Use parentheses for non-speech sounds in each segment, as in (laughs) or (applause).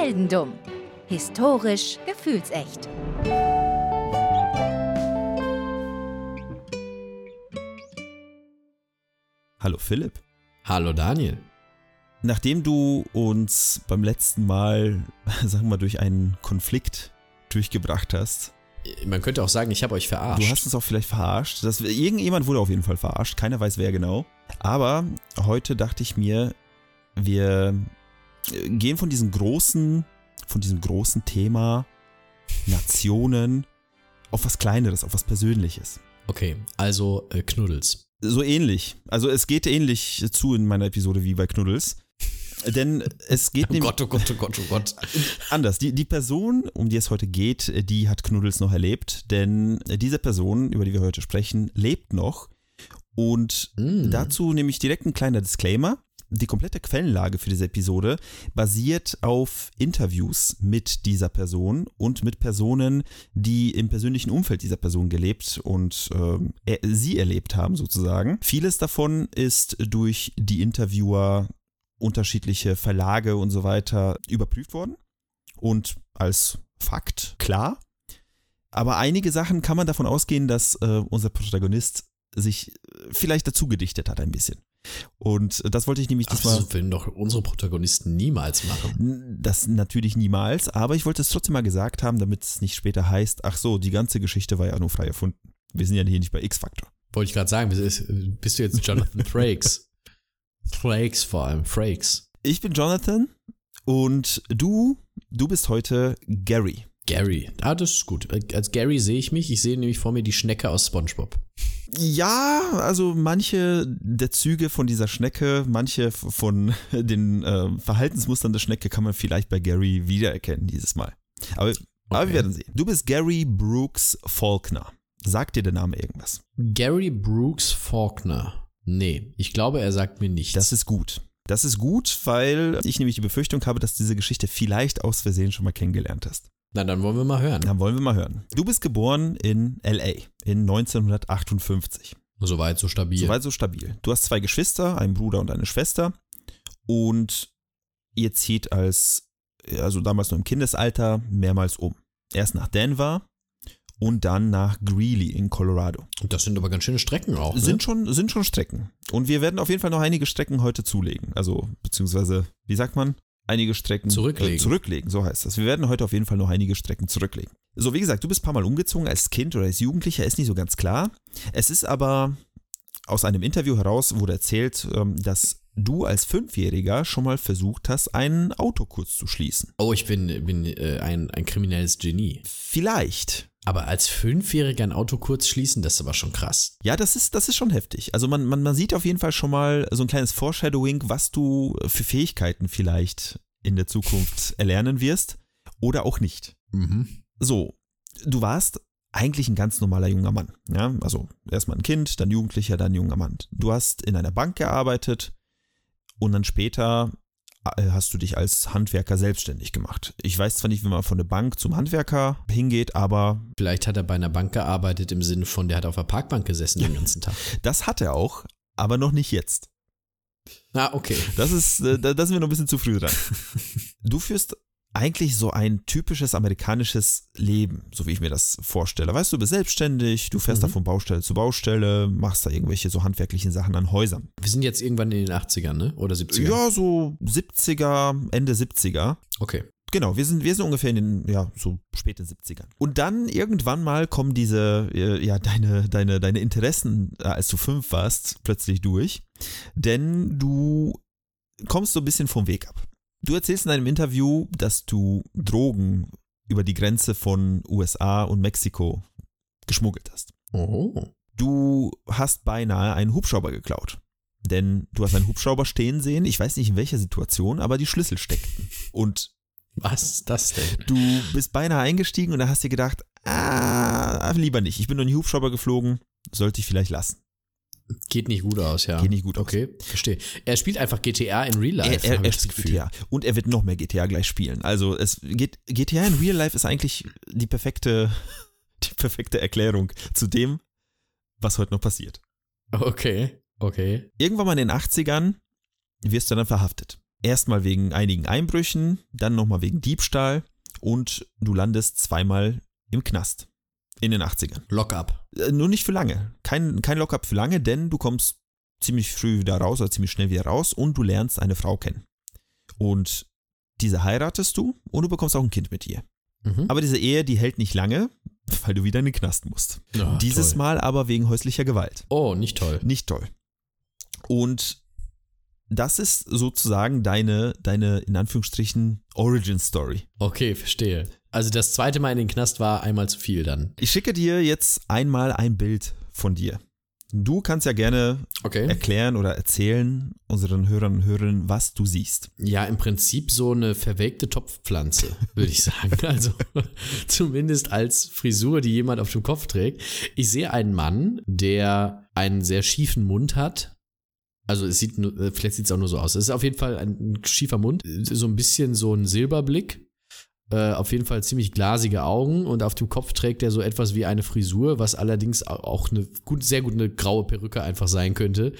Heldendumm. Historisch gefühlsecht. Hallo Philipp. Hallo Daniel. Nachdem du uns beim letzten Mal, (laughs) sagen wir mal, durch einen Konflikt durchgebracht hast. Man könnte auch sagen, ich habe euch verarscht. Du hast uns auch vielleicht verarscht. Das, irgendjemand wurde auf jeden Fall verarscht. Keiner weiß wer genau. Aber heute dachte ich mir, wir gehen von diesem großen, von diesem großen Thema Nationen auf was Kleineres, auf was Persönliches. Okay, also äh, Knuddels. So ähnlich. Also es geht ähnlich zu in meiner Episode wie bei Knuddels. Denn es geht (laughs) oh nämlich. Gott, oh Gott, oh Gott, oh Gott. Anders. Die, die Person, um die es heute geht, die hat Knuddels noch erlebt. Denn diese Person, über die wir heute sprechen, lebt noch. Und Mm. dazu nehme ich direkt ein kleiner Disclaimer. Die komplette Quellenlage für diese Episode basiert auf Interviews mit dieser Person und mit Personen, die im persönlichen Umfeld dieser Person gelebt und ähm, er, sie erlebt haben sozusagen. Vieles davon ist durch die Interviewer unterschiedliche Verlage und so weiter überprüft worden und als Fakt klar. Aber einige Sachen kann man davon ausgehen, dass äh, unser Protagonist sich äh, vielleicht dazu gedichtet hat ein bisschen. Und das wollte ich nämlich Ach, diesmal. das würden doch unsere Protagonisten niemals machen. Das natürlich niemals, aber ich wollte es trotzdem mal gesagt haben, damit es nicht später heißt, ach so, die ganze Geschichte war ja nur frei erfunden. Wir sind ja hier nicht bei X-Factor. Wollte ich gerade sagen, bist bist du jetzt Jonathan (laughs) Frakes? Frakes vor allem, Frakes. Ich bin Jonathan und du, du bist heute Gary. Gary. Ah, das ist gut. Als Gary sehe ich mich. Ich sehe nämlich vor mir die Schnecke aus SpongeBob. Ja, also manche der Züge von dieser Schnecke, manche von (laughs) den äh, Verhaltensmustern der Schnecke kann man vielleicht bei Gary wiedererkennen dieses Mal. Aber, aber Okay. wir werden sehen. Du bist Gary Brooks Faulkner. Sagt dir der Name irgendwas? Gary Brooks Faulkner. Nee, ich glaube, er sagt mir nichts. Das ist gut. Das ist gut, weil ich nämlich die Befürchtung habe, dass du diese Geschichte vielleicht aus Versehen schon mal kennengelernt hast. Na, dann wollen wir mal hören. Dann wollen wir mal hören. Du bist geboren in LA in 1958. Soweit so stabil. Soweit so stabil. Du hast zwei Geschwister, einen Bruder und eine Schwester. Und ihr zieht als, also damals noch im Kindesalter, mehrmals um. Erst nach Denver und dann nach Greeley in Colorado. Und das sind aber ganz schöne Strecken auch. Ne? Sind, schon, sind schon Strecken. Und wir werden auf jeden Fall noch einige Strecken heute zulegen. Also, beziehungsweise, wie sagt man? Einige Strecken Zurücklegen. Äh, zurücklegen, so heißt das. Wir werden heute auf jeden Fall noch einige Strecken zurücklegen. So, wie gesagt, du bist ein paar Mal umgezogen als Kind oder als Jugendlicher, ist nicht so ganz klar. Es ist aber aus einem Interview heraus wurde erzählt, ähm, dass du als Fünfjähriger schon mal versucht hast, einen Autokurs zu schließen. Oh, ich bin, bin äh, ein, ein kriminelles Genie. Vielleicht. Aber als Fünfjähriger ein Auto kurz schließen, das ist aber schon krass. Ja, das ist, das ist schon heftig. Also man, man, man sieht auf jeden Fall schon mal so ein kleines Foreshadowing, was du für Fähigkeiten vielleicht in der Zukunft erlernen wirst oder auch nicht. Mhm. So, du warst eigentlich ein ganz normaler junger Mann. Ja, also erstmal ein Kind, dann Jugendlicher, dann junger Mann. Du hast in einer Bank gearbeitet und dann später hast du dich als Handwerker selbstständig gemacht. Ich weiß zwar nicht, wie man von der Bank zum Handwerker hingeht, aber Vielleicht hat er bei einer Bank gearbeitet im Sinne von, der hat auf der Parkbank gesessen den (laughs) ganzen Tag. das hat er auch, aber noch nicht jetzt. Ah, okay. Das ist, äh, da, da sind wir noch ein bisschen zu früh dran. (laughs) Du führst eigentlich so ein typisches amerikanisches Leben, so wie ich mir das vorstelle. Weißt du, du bist selbstständig, du fährst Mhm. da von Baustelle zu Baustelle, machst da irgendwelche so handwerklichen Sachen an Häusern. Wir sind jetzt irgendwann in den 80ern, ne? Oder 70ern? Ja, so 70er, Ende 70er. Okay. Genau, wir sind, wir sind ungefähr in den, ja, so späten 70ern. Und dann irgendwann mal kommen diese, äh, ja, deine, deine, deine Interessen, äh, als du fünf warst, plötzlich durch. Denn du kommst so ein bisschen vom Weg ab. Du erzählst in einem Interview, dass du Drogen über die Grenze von USA und Mexiko geschmuggelt hast. Oh. Du hast beinahe einen Hubschrauber geklaut. Denn du hast einen Hubschrauber stehen sehen, ich weiß nicht in welcher Situation, aber die Schlüssel steckten. Und Was ist das denn? Du bist beinahe eingestiegen und da hast dir gedacht, ah, lieber nicht. Ich bin noch nie Hubschrauber geflogen, sollte ich vielleicht lassen. Geht nicht gut aus, ja. Geht nicht gut aus. Okay, verstehe. Er spielt einfach GTA in Real Life. er, er, er spielt Gefühl. GTA. Und er wird noch mehr GTA gleich spielen. Also es geht, GTA in Real Life ist eigentlich die perfekte, (laughs) die perfekte Erklärung zu dem, was heute noch passiert. Okay, okay. Irgendwann mal in den 80ern wirst du dann verhaftet. Erstmal wegen einigen Einbrüchen, dann nochmal wegen Diebstahl und du landest zweimal im Knast. In den 80ern. Lockup. Äh, nur nicht für lange. Kein, kein Lockup für lange, denn du kommst ziemlich früh wieder raus oder ziemlich schnell wieder raus und du lernst eine Frau kennen. Und diese heiratest du und du bekommst auch ein Kind mit ihr. Mhm. Aber diese Ehe, die hält nicht lange, (laughs) weil du wieder in den Knast musst. Ah, Dieses toll. Mal aber wegen häuslicher Gewalt. Oh, nicht toll. Nicht toll. Und das ist sozusagen deine, deine, in Anführungsstrichen, Origin Story. Okay, verstehe. Also das zweite Mal in den Knast war einmal zu viel dann. Ich schicke dir jetzt einmal ein Bild von dir. Du kannst ja gerne Okay. erklären oder erzählen unseren Hörern und Hörerinnen, was du siehst. Ja, im Prinzip so eine verwelkte Topfpflanze, würde ich sagen. (laughs) Also zumindest als Frisur, die jemand auf dem Kopf trägt. Ich sehe einen Mann, der einen sehr schiefen Mund hat. Also es sieht, vielleicht sieht es auch nur so aus. Es ist auf jeden Fall ein schiefer Mund, so ein bisschen so ein Silberblick. Äh, auf jeden Fall ziemlich glasige Augen und auf dem Kopf trägt er so etwas wie eine Frisur, was allerdings au- auch eine gut, sehr gut eine graue Perücke einfach sein könnte.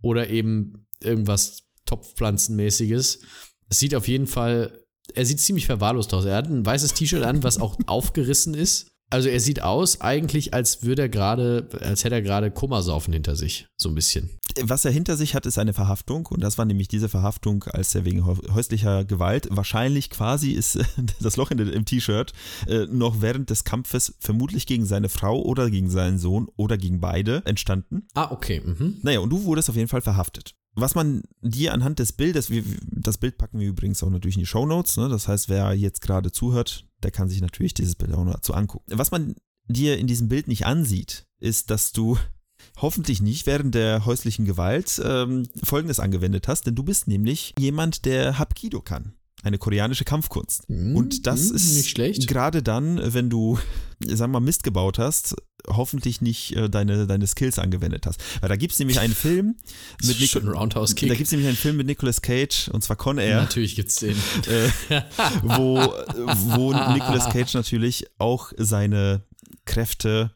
Oder eben irgendwas Topfpflanzenmäßiges. Es sieht auf jeden Fall, er sieht ziemlich verwahrlost aus. Er hat ein weißes T-Shirt an, was auch (laughs) aufgerissen ist. Also er sieht aus eigentlich, als würde er gerade, als hätte er gerade Kummersaufen hinter sich. So ein bisschen. Was er hinter sich hat, ist eine Verhaftung und das war nämlich diese Verhaftung, als er wegen häu- häuslicher Gewalt, wahrscheinlich quasi ist (laughs) das Loch in im T-Shirt, äh, noch während des Kampfes vermutlich gegen seine Frau oder gegen seinen Sohn oder gegen beide entstanden. Ah, okay. Mhm. Naja, und du wurdest auf jeden Fall verhaftet. Was man dir anhand des Bildes, wir, das Bild packen wir übrigens auch natürlich in die Shownotes, ne? das heißt, wer jetzt gerade zuhört, der kann sich natürlich dieses Bild auch noch dazu angucken. Was man dir in diesem Bild nicht ansieht, ist, dass du (laughs) hoffentlich nicht während der häuslichen Gewalt ähm, Folgendes angewendet hast, denn du bist nämlich jemand, der Hapkido kann. Eine koreanische Kampfkunst. Mhm, Und das mhm, ist nicht schlecht. gerade dann, wenn du, sagen wir mal, Mist gebaut hast, hoffentlich nicht äh, deine, deine Skills angewendet hast. Weil da gibt es nämlich einen Film (laughs) mit Nico Roundhouse da Kick. gibt es nämlich einen Film mit Nicolas Cage, und zwar Con Air, Natürlich gibt's den. (laughs) äh, wo, wo Nicolas Cage natürlich auch seine Kräfte,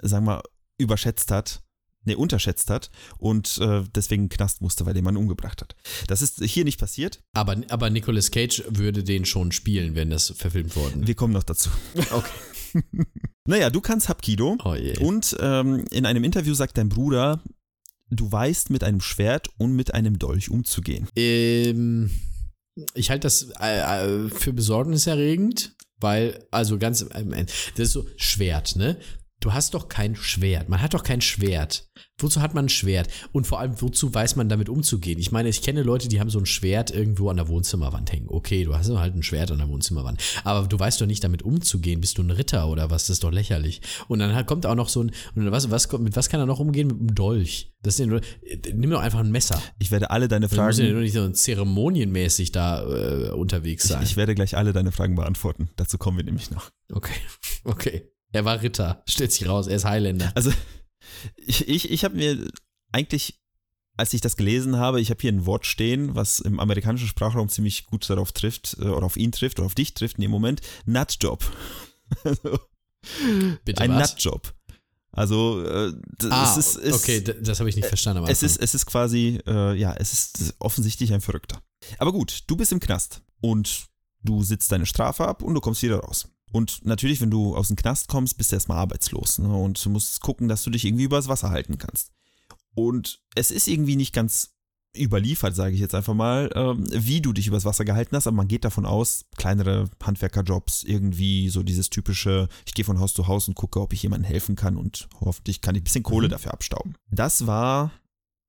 sagen wir mal, überschätzt hat, ne, unterschätzt hat und äh, deswegen Knast musste, weil er jemanden umgebracht hat. Das ist hier nicht passiert. Aber, aber Nicolas Cage würde den schon spielen, wenn das verfilmt worden Wir kommen noch dazu. (laughs) Okay. (laughs) Naja, du kannst Hapkido Oh je. und ähm, in einem Interview sagt dein Bruder, du weißt mit einem Schwert und mit einem Dolch umzugehen. Ähm, ich halte das äh, äh, für besorgniserregend, weil, also ganz, das ist so Schwert, ne? Du hast doch kein Schwert. Man hat doch kein Schwert. Wozu hat man ein Schwert? Und vor allem, wozu weiß man damit umzugehen? Ich meine, ich kenne Leute, die haben so ein Schwert irgendwo an der Wohnzimmerwand hängen. Okay, du hast halt ein Schwert an der Wohnzimmerwand. Aber du weißt doch nicht damit umzugehen. Bist du ein Ritter oder was? Das ist doch lächerlich. Und dann kommt auch noch so ein, und was, was, mit was kann er noch umgehen? Mit einem Dolch. Das nur, nimm doch einfach ein Messer. Ich werde alle deine Du musst ja Fragen, nur nicht so zeremonienmäßig da äh, unterwegs ich, sein. ich werde gleich alle deine Fragen beantworten. Dazu kommen wir nämlich noch. okay, (laughs) okay. Er war Ritter, (laughs) stellt sich raus, er ist Highlander. Also ich, ich, ich habe mir eigentlich, als ich das gelesen habe, ich habe hier ein Wort stehen, was im amerikanischen Sprachraum ziemlich gut darauf trifft, äh, oder auf ihn trifft, oder auf dich trifft in dem Moment, Nutjob. (laughs) Bitte ein was? Nutjob. Also äh, das Ah, ist, ist, okay, das habe ich nicht verstanden. am es ist, es ist quasi, äh, ja, es ist offensichtlich ein Verrückter. Aber gut, du bist im Knast und du sitzt deine Strafe ab und du kommst wieder raus. Und natürlich, wenn du aus dem Knast kommst, bist du erstmal arbeitslos ne? und du musst gucken, dass du dich irgendwie übers Wasser halten kannst. Und es ist irgendwie nicht ganz überliefert, sage ich jetzt einfach mal, ähm, wie du dich übers Wasser gehalten hast, aber man geht davon aus, kleinere Handwerkerjobs, irgendwie so dieses typische, ich gehe von Haus zu Haus und gucke, ob ich jemandem helfen kann und hoffentlich kann ich ein bisschen Kohle Mhm. dafür abstauben. Das war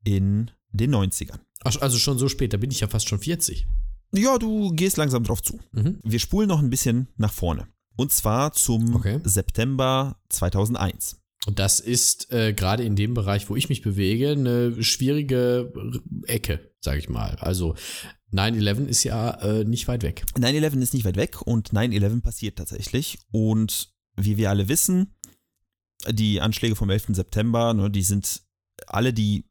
in den 90ern. Ach, also schon so spät, da bin ich ja fast schon 40. Ja, du gehst langsam drauf zu. Mhm. Wir spulen noch ein bisschen nach vorne. Und zwar zum Okay. September 2001. Und das ist äh, gerade in dem Bereich, wo ich mich bewege, eine schwierige Ecke, sage ich mal. Also 9-11 ist ja äh, nicht weit weg. 9-11 ist nicht weit weg und 9-11 passiert tatsächlich. Und wie wir alle wissen, die Anschläge vom 11. September, ne, die sind alle, die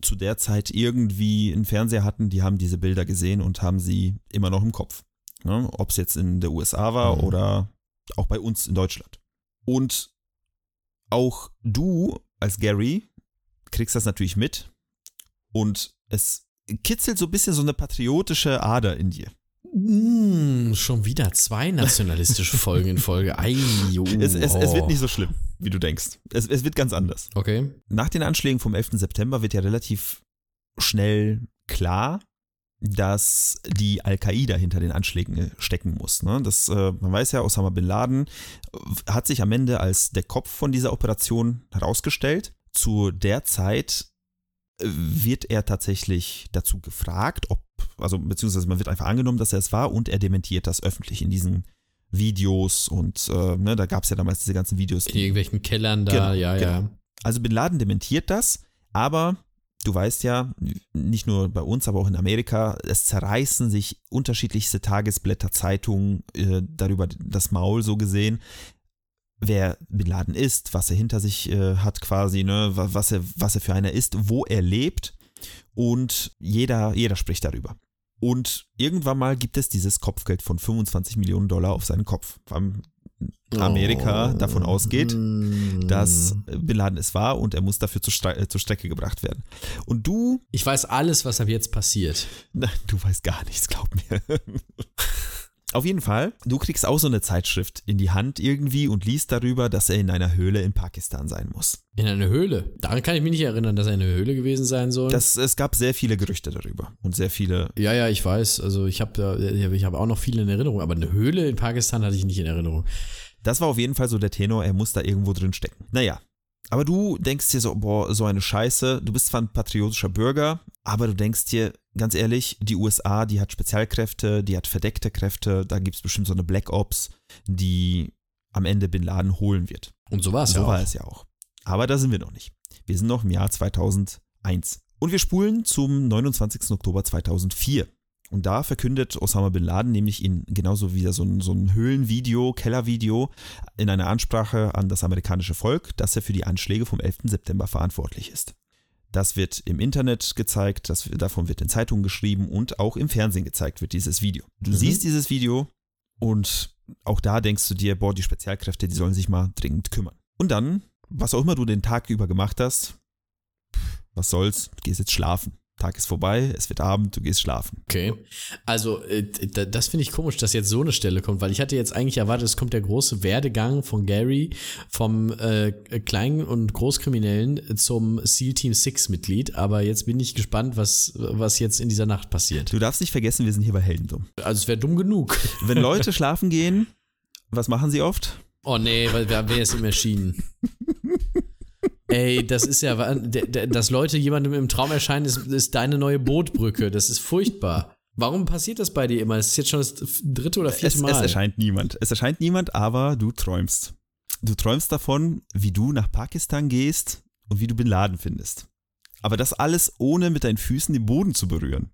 zu der Zeit irgendwie einen Fernseher hatten, die haben diese Bilder gesehen und haben sie immer noch im Kopf. Ne? Ob es jetzt in der USA war Mhm. oder auch bei uns in Deutschland. Und auch du als Gary kriegst das natürlich mit und es kitzelt so ein bisschen so eine patriotische Ader in dir. Mm, schon wieder zwei nationalistische Folgen in Folge. (laughs) Ei, jo, Es, es, es wird oh. nicht so schlimm, wie du denkst. Es, es wird ganz anders. Okay. Nach den Anschlägen vom 11. September wird ja relativ schnell klar, dass die Al-Qaida hinter den Anschlägen äh, stecken muss. Ne? Das, äh, man weiß ja, Osama bin Laden äh, hat sich am Ende als der Kopf von dieser Operation herausgestellt. Zu der Zeit äh, wird er tatsächlich dazu gefragt, ob, also beziehungsweise man wird einfach angenommen, dass er es war und er dementiert das öffentlich in diesen Videos und äh, ne, da gab es ja damals diese ganzen Videos. In irgendwelchen Kellern da, Genau, ja, ja. genau. Also Bin Laden dementiert das, aber du weißt ja, nicht nur bei uns, aber auch in Amerika, es zerreißen sich unterschiedlichste Tagesblätter, Zeitungen äh, darüber das Maul so gesehen, wer Bin Laden ist, was er hinter sich äh, hat quasi, ne, wa- was er, was er für einer ist, wo er lebt und jeder, jeder spricht darüber. Und irgendwann mal gibt es dieses Kopfgeld von 25 Millionen Dollar auf seinen Kopf. Amerika Oh. davon ausgeht, dass Bin Laden es war und er muss dafür zur, Stre äh, zur Strecke gebracht werden. Und du, Ich weiß alles, was ab jetzt passiert. na, du weißt gar nichts, glaub mir. (laughs) Auf jeden Fall, du kriegst auch so eine Zeitschrift in die Hand irgendwie und liest darüber, dass er in einer Höhle in Pakistan sein muss. In einer Höhle. Daran kann ich mich nicht erinnern, dass er in einer Höhle gewesen sein soll. Das, es gab sehr viele Gerüchte darüber und sehr viele. ja, ja, ich weiß. Also ich habe ich hab auch noch viele in Erinnerung, aber eine Höhle in Pakistan hatte ich nicht in Erinnerung. Das war auf jeden Fall so der Tenor, er muss da irgendwo drin stecken. Naja, aber du denkst dir so, boah, so eine Scheiße, du bist zwar ein patriotischer Bürger, aber du denkst dir, ganz ehrlich, die USA, die hat Spezialkräfte, die hat verdeckte Kräfte, da gibt es bestimmt so eine Black Ops, die am Ende Bin Laden holen wird. Und so war es so ja war auch. es ja auch. Aber da sind wir noch nicht. Wir sind noch im Jahr 2001. Und wir spulen zum 29. Oktober 2004. Und da verkündet Osama Bin Laden nämlich in genauso wieder so ein, so ein Höhlenvideo, Kellervideo in einer Ansprache an das amerikanische Volk, dass er für die Anschläge vom 11. September verantwortlich ist. Das wird im Internet gezeigt, das, davon wird in Zeitungen geschrieben und auch im Fernsehen gezeigt wird dieses Video. Du Mhm. siehst dieses Video und auch da denkst du dir, boah, die Spezialkräfte, die sollen sich mal dringend kümmern. Und dann, was auch immer du den Tag über gemacht hast, was soll's, gehst jetzt schlafen. Tag ist vorbei, es wird Abend, du gehst schlafen. Okay. Also, äh, das finde ich komisch, dass jetzt so eine Stelle kommt, weil ich hatte jetzt eigentlich erwartet, es kommt der große Werdegang von Gary vom äh, kleinen und Großkriminellen zum SEAL Team 6 Mitglied, aber jetzt bin ich gespannt, was, was jetzt in dieser Nacht passiert. Du darfst nicht vergessen, wir sind hier bei Heldendum. Also, es wäre dumm genug. (laughs) Wenn Leute schlafen gehen, was machen sie oft? Oh nee, weil wer ist ihm erschienen? (laughs) Ey, das ist ja, dass Leute jemandem im Traum erscheinen, ist, ist deine neue Bootbrücke. Das ist furchtbar. Warum passiert das bei dir immer? Es ist jetzt schon das dritte oder vierte Es, Mal. es erscheint niemand. Es erscheint niemand, aber du träumst. Du träumst davon, wie du nach Pakistan gehst und wie du Bin Laden findest. Aber das alles ohne mit deinen Füßen den Boden zu berühren.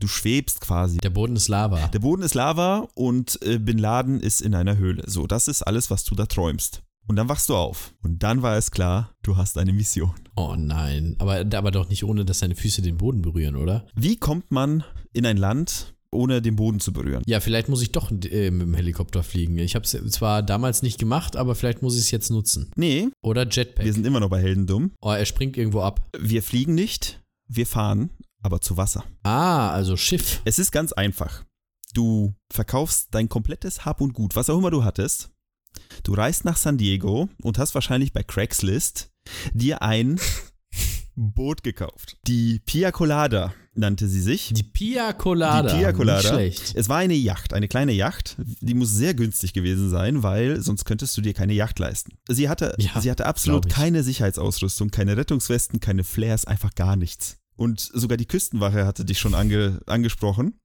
Du schwebst quasi. Der Boden ist Lava. Der Boden ist Lava und äh, Bin Laden ist in einer Höhle. So, das ist alles, was du da träumst. Und dann wachst du auf. Und dann war es klar, du hast eine Mission. Oh nein. Aber, aber doch nicht ohne, dass deine Füße den Boden berühren, oder? Wie kommt man in ein Land, ohne den Boden zu berühren? Ja, vielleicht muss ich doch äh, mit dem Helikopter fliegen. Ich habe es zwar damals nicht gemacht, aber vielleicht muss ich es jetzt nutzen. Nee, Oder Jetpack. wir sind immer noch bei Heldendumm. oh, er springt irgendwo ab. Wir fliegen nicht, wir fahren, aber zu Wasser. Ah, also Schiff. Es ist ganz einfach. Du verkaufst dein komplettes Hab und Gut, was auch immer du hattest. Du reist nach San Diego und hast wahrscheinlich bei Craigslist dir ein Boot gekauft. Die Pia Colada nannte sie sich. Die Pia Colada. Die Pia Colada. Nicht schlecht. Es war eine Yacht, eine kleine Yacht. Die muss sehr günstig gewesen sein, weil sonst könntest du dir keine Yacht leisten. Sie hatte, Ja, sie hatte absolut keine Sicherheitsausrüstung, keine Rettungswesten, keine Flares, einfach gar nichts. Und sogar die Küstenwache hatte dich schon ange, angesprochen.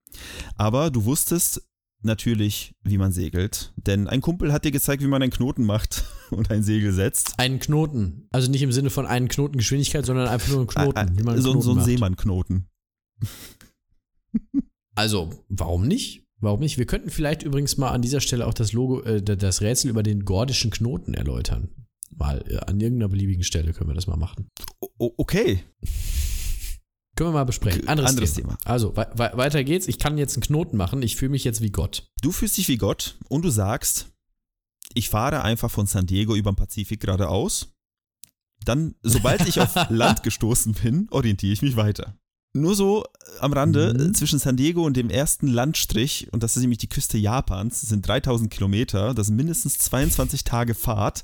Aber du wusstest natürlich, wie man segelt. Denn ein Kumpel hat dir gezeigt, wie man einen Knoten macht (laughs) und ein Segel setzt. Einen Knoten. Also nicht im Sinne von einen Knotengeschwindigkeit, sondern einfach nur einen Knoten. Ah, ah, wie man einen so, Knoten so ein. Seemannknoten. Also, warum nicht? Warum nicht? Wir könnten vielleicht übrigens mal an dieser Stelle auch das Logo, äh, das Rätsel über den gordischen Knoten erläutern. Mal äh, an irgendeiner beliebigen Stelle können wir das mal machen. O okay, Können wir mal besprechen. Anderes, Anderes Thema. Thema. Also, wei- weiter geht's. Ich kann jetzt einen Knoten machen. Ich fühle mich jetzt wie Gott. Du fühlst dich wie Gott und du sagst, ich fahre einfach von San Diego über den Pazifik geradeaus. Dann, sobald ich auf (laughs) Land gestoßen bin, orientiere ich mich weiter. Nur so am Rande, Mhm. äh, zwischen San Diego und dem ersten Landstrich, und das ist nämlich die Küste Japans, sind 3000 Kilometer, das sind mindestens 22 Tage Fahrt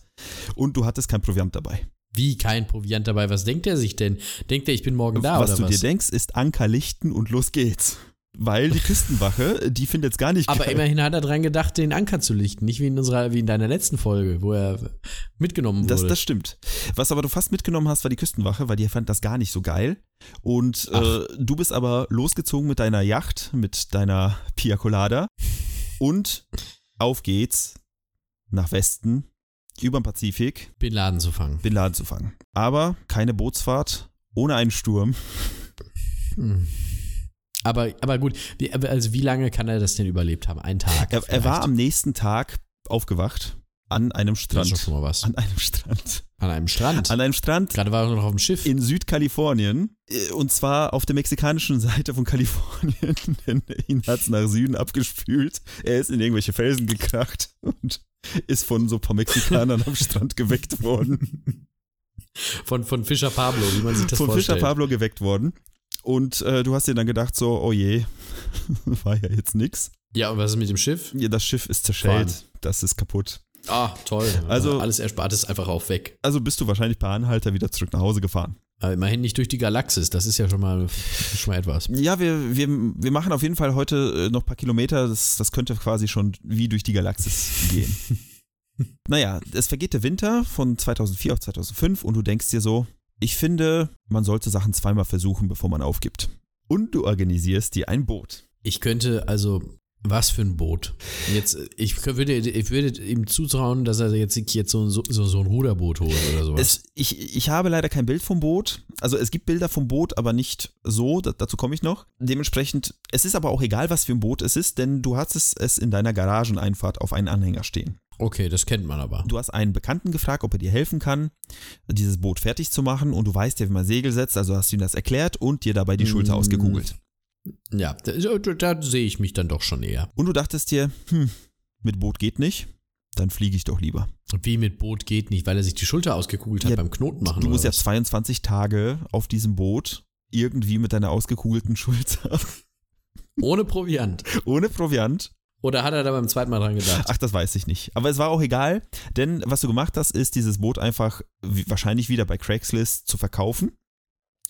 und du hattest kein Proviant dabei. Wie kein Proviant dabei? Was denkt er sich denn? Denkt er, ich bin morgen da was oder du was? dir denkst, ist Anker lichten und los geht's. Weil die Küstenwache, (laughs) die findet es gar nicht Aber geil. immerhin hat er dran gedacht, den Anker zu lichten. Nicht wie in unserer, wie in deiner letzten Folge, wo er mitgenommen wurde. Das, das stimmt. Was aber du fast mitgenommen hast, war die Küstenwache, weil die fand das gar nicht so geil. Und äh, du bist aber losgezogen mit deiner Yacht, mit deiner Pia Colada. Und auf geht's nach Westen, über den Pazifik, Bin Laden zu fangen. den Laden zu fangen. Aber keine Bootsfahrt, ohne einen Sturm. Hm. Aber, aber gut, wie, also wie lange kann er das denn überlebt haben? Ein Tag? Er, er war am nächsten Tag aufgewacht an einem Das ist Strand. schon mal was. An einem Strand. An einem Strand. An einem Strand Gerade war er noch auf dem Schiff. in Südkalifornien. äh, Und zwar auf der mexikanischen Seite von Kalifornien, (laughs) denn ihn hat es nach Süden abgespült. Er ist in irgendwelche Felsen gekracht und ist von so ein paar Mexikanern (laughs) am Strand geweckt worden. Von, von Fischer Pablo, wie man sich das von vorstellt. Fischer Pablo geweckt worden. Und äh, du hast dir dann gedacht, so, oh je, (laughs) war ja jetzt nix. Ja, und was ist mit dem Schiff? Ja, das Schiff ist zerschellt, das ist kaputt. Ah, toll. Also- alles erspart ist einfach auch weg. Also bist du wahrscheinlich per Anhalter wieder zurück nach Hause gefahren. Aber immerhin nicht durch die Galaxis, das ist ja schon mal, schon mal etwas. Ja, wir, wir, wir machen auf jeden Fall heute äh, noch ein paar Kilometer. Das, das könnte quasi schon wie durch die Galaxis gehen. (laughs) naja, es vergeht der Winter von 2004 auf 2005 und du denkst dir so, ich finde, man sollte Sachen zweimal versuchen, bevor man aufgibt. Und du organisierst dir ein Boot. Ich könnte, also, was für ein Boot? Jetzt, ich würde, ich würde ihm zutrauen, dass er jetzt, jetzt so, so, so ein Ruderboot holt oder sowas. Es, ich, ich habe leider kein Bild vom Boot. Also es gibt Bilder vom Boot, aber nicht so. Da, dazu komme ich noch. Dementsprechend, es ist aber auch egal, was für ein Boot es ist, denn du hattest es in deiner Garageneinfahrt auf einen Anhänger stehen. okay, das kennt man aber. Du hast einen Bekannten gefragt, ob er dir helfen kann, dieses Boot fertig zu machen und du weißt ja, wie man Segel setzt, also hast du ihm das erklärt und dir dabei die Schulter Mm. ausgekugelt. Ja, da, da, sehe ich mich dann doch schon eher. Und du dachtest dir, hm, mit Boot geht nicht, dann fliege ich doch lieber. Wie mit Boot geht nicht, weil er sich die Schulter ausgekugelt hat Ja, beim Knoten machen. Du musst ja was? 22 Tage auf diesem Boot irgendwie mit deiner ausgekugelten Schulter, Ohne Proviant. ohne Proviant. Oder hat er da beim zweiten Mal dran gedacht? Ach, das weiß ich nicht. Aber es war auch egal, denn was du gemacht hast, ist dieses Boot einfach wahrscheinlich wieder bei Craigslist zu verkaufen.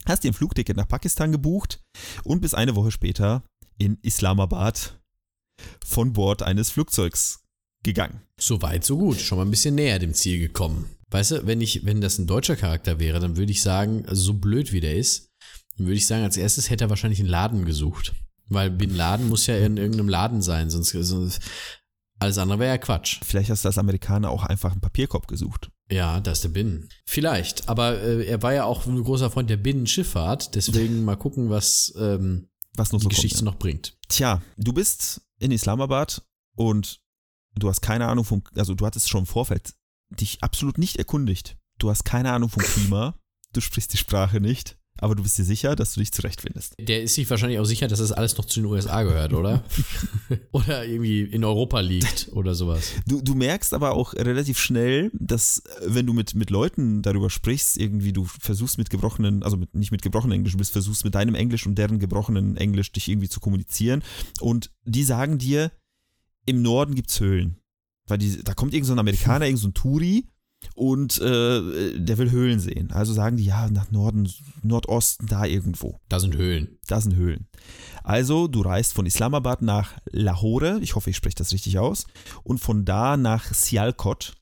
Hast dir ein Flugticket nach Pakistan gebucht und bis eine Woche später in Islamabad von Bord eines Flugzeugs gegangen. So weit, so gut. Schon mal ein bisschen näher dem Ziel gekommen. Weißt du, wenn ich, wenn das ein deutscher Charakter wäre, dann würde ich sagen, also so blöd wie der ist, würde ich sagen, als erstes hätte er wahrscheinlich einen Laden gesucht. Weil Bin Laden muss ja in irgendeinem Laden sein, sonst, sonst alles andere wäre ja Quatsch. Vielleicht hast du als Amerikaner auch einfach einen Papierkorb gesucht. Ja, da ist der Binnen. Vielleicht. Aber äh, er war ja auch ein großer Freund der Binnenschifffahrt, deswegen mal gucken, was ähm, Was noch die so Geschichte kommt. noch bringt. Tja, du bist in Islamabad und du hast keine Ahnung vom, also du hattest schon im Vorfeld dich absolut nicht erkundigt. Du hast keine Ahnung vom Klima, du sprichst die Sprache nicht, aber du bist dir sicher, dass du dich zurechtfindest. Der ist sich wahrscheinlich auch sicher, dass das alles noch zu den USA gehört, oder? (laughs) oder irgendwie in Europa liegt oder sowas. Du, du merkst aber auch relativ schnell, dass äh, wenn du mit, mit Leuten darüber sprichst, irgendwie du versuchst mit gebrochenen, also mit, nicht mit gebrochenem Englisch, du bist versuchst mit deinem Englisch und deren gebrochenen Englisch dich irgendwie zu kommunizieren und die sagen dir, im Norden gibt's Höhlen. Weil die, da kommt irgend so ein Amerikaner, irgend so ein Touri und äh, der will Höhlen sehen. Also sagen die, ja, nach Norden, Nordosten, da irgendwo. Da sind Höhlen. Da sind Höhlen. Also, du reist von Islamabad nach Lahore, ich hoffe, ich spreche das richtig aus, und von da nach Sialkot,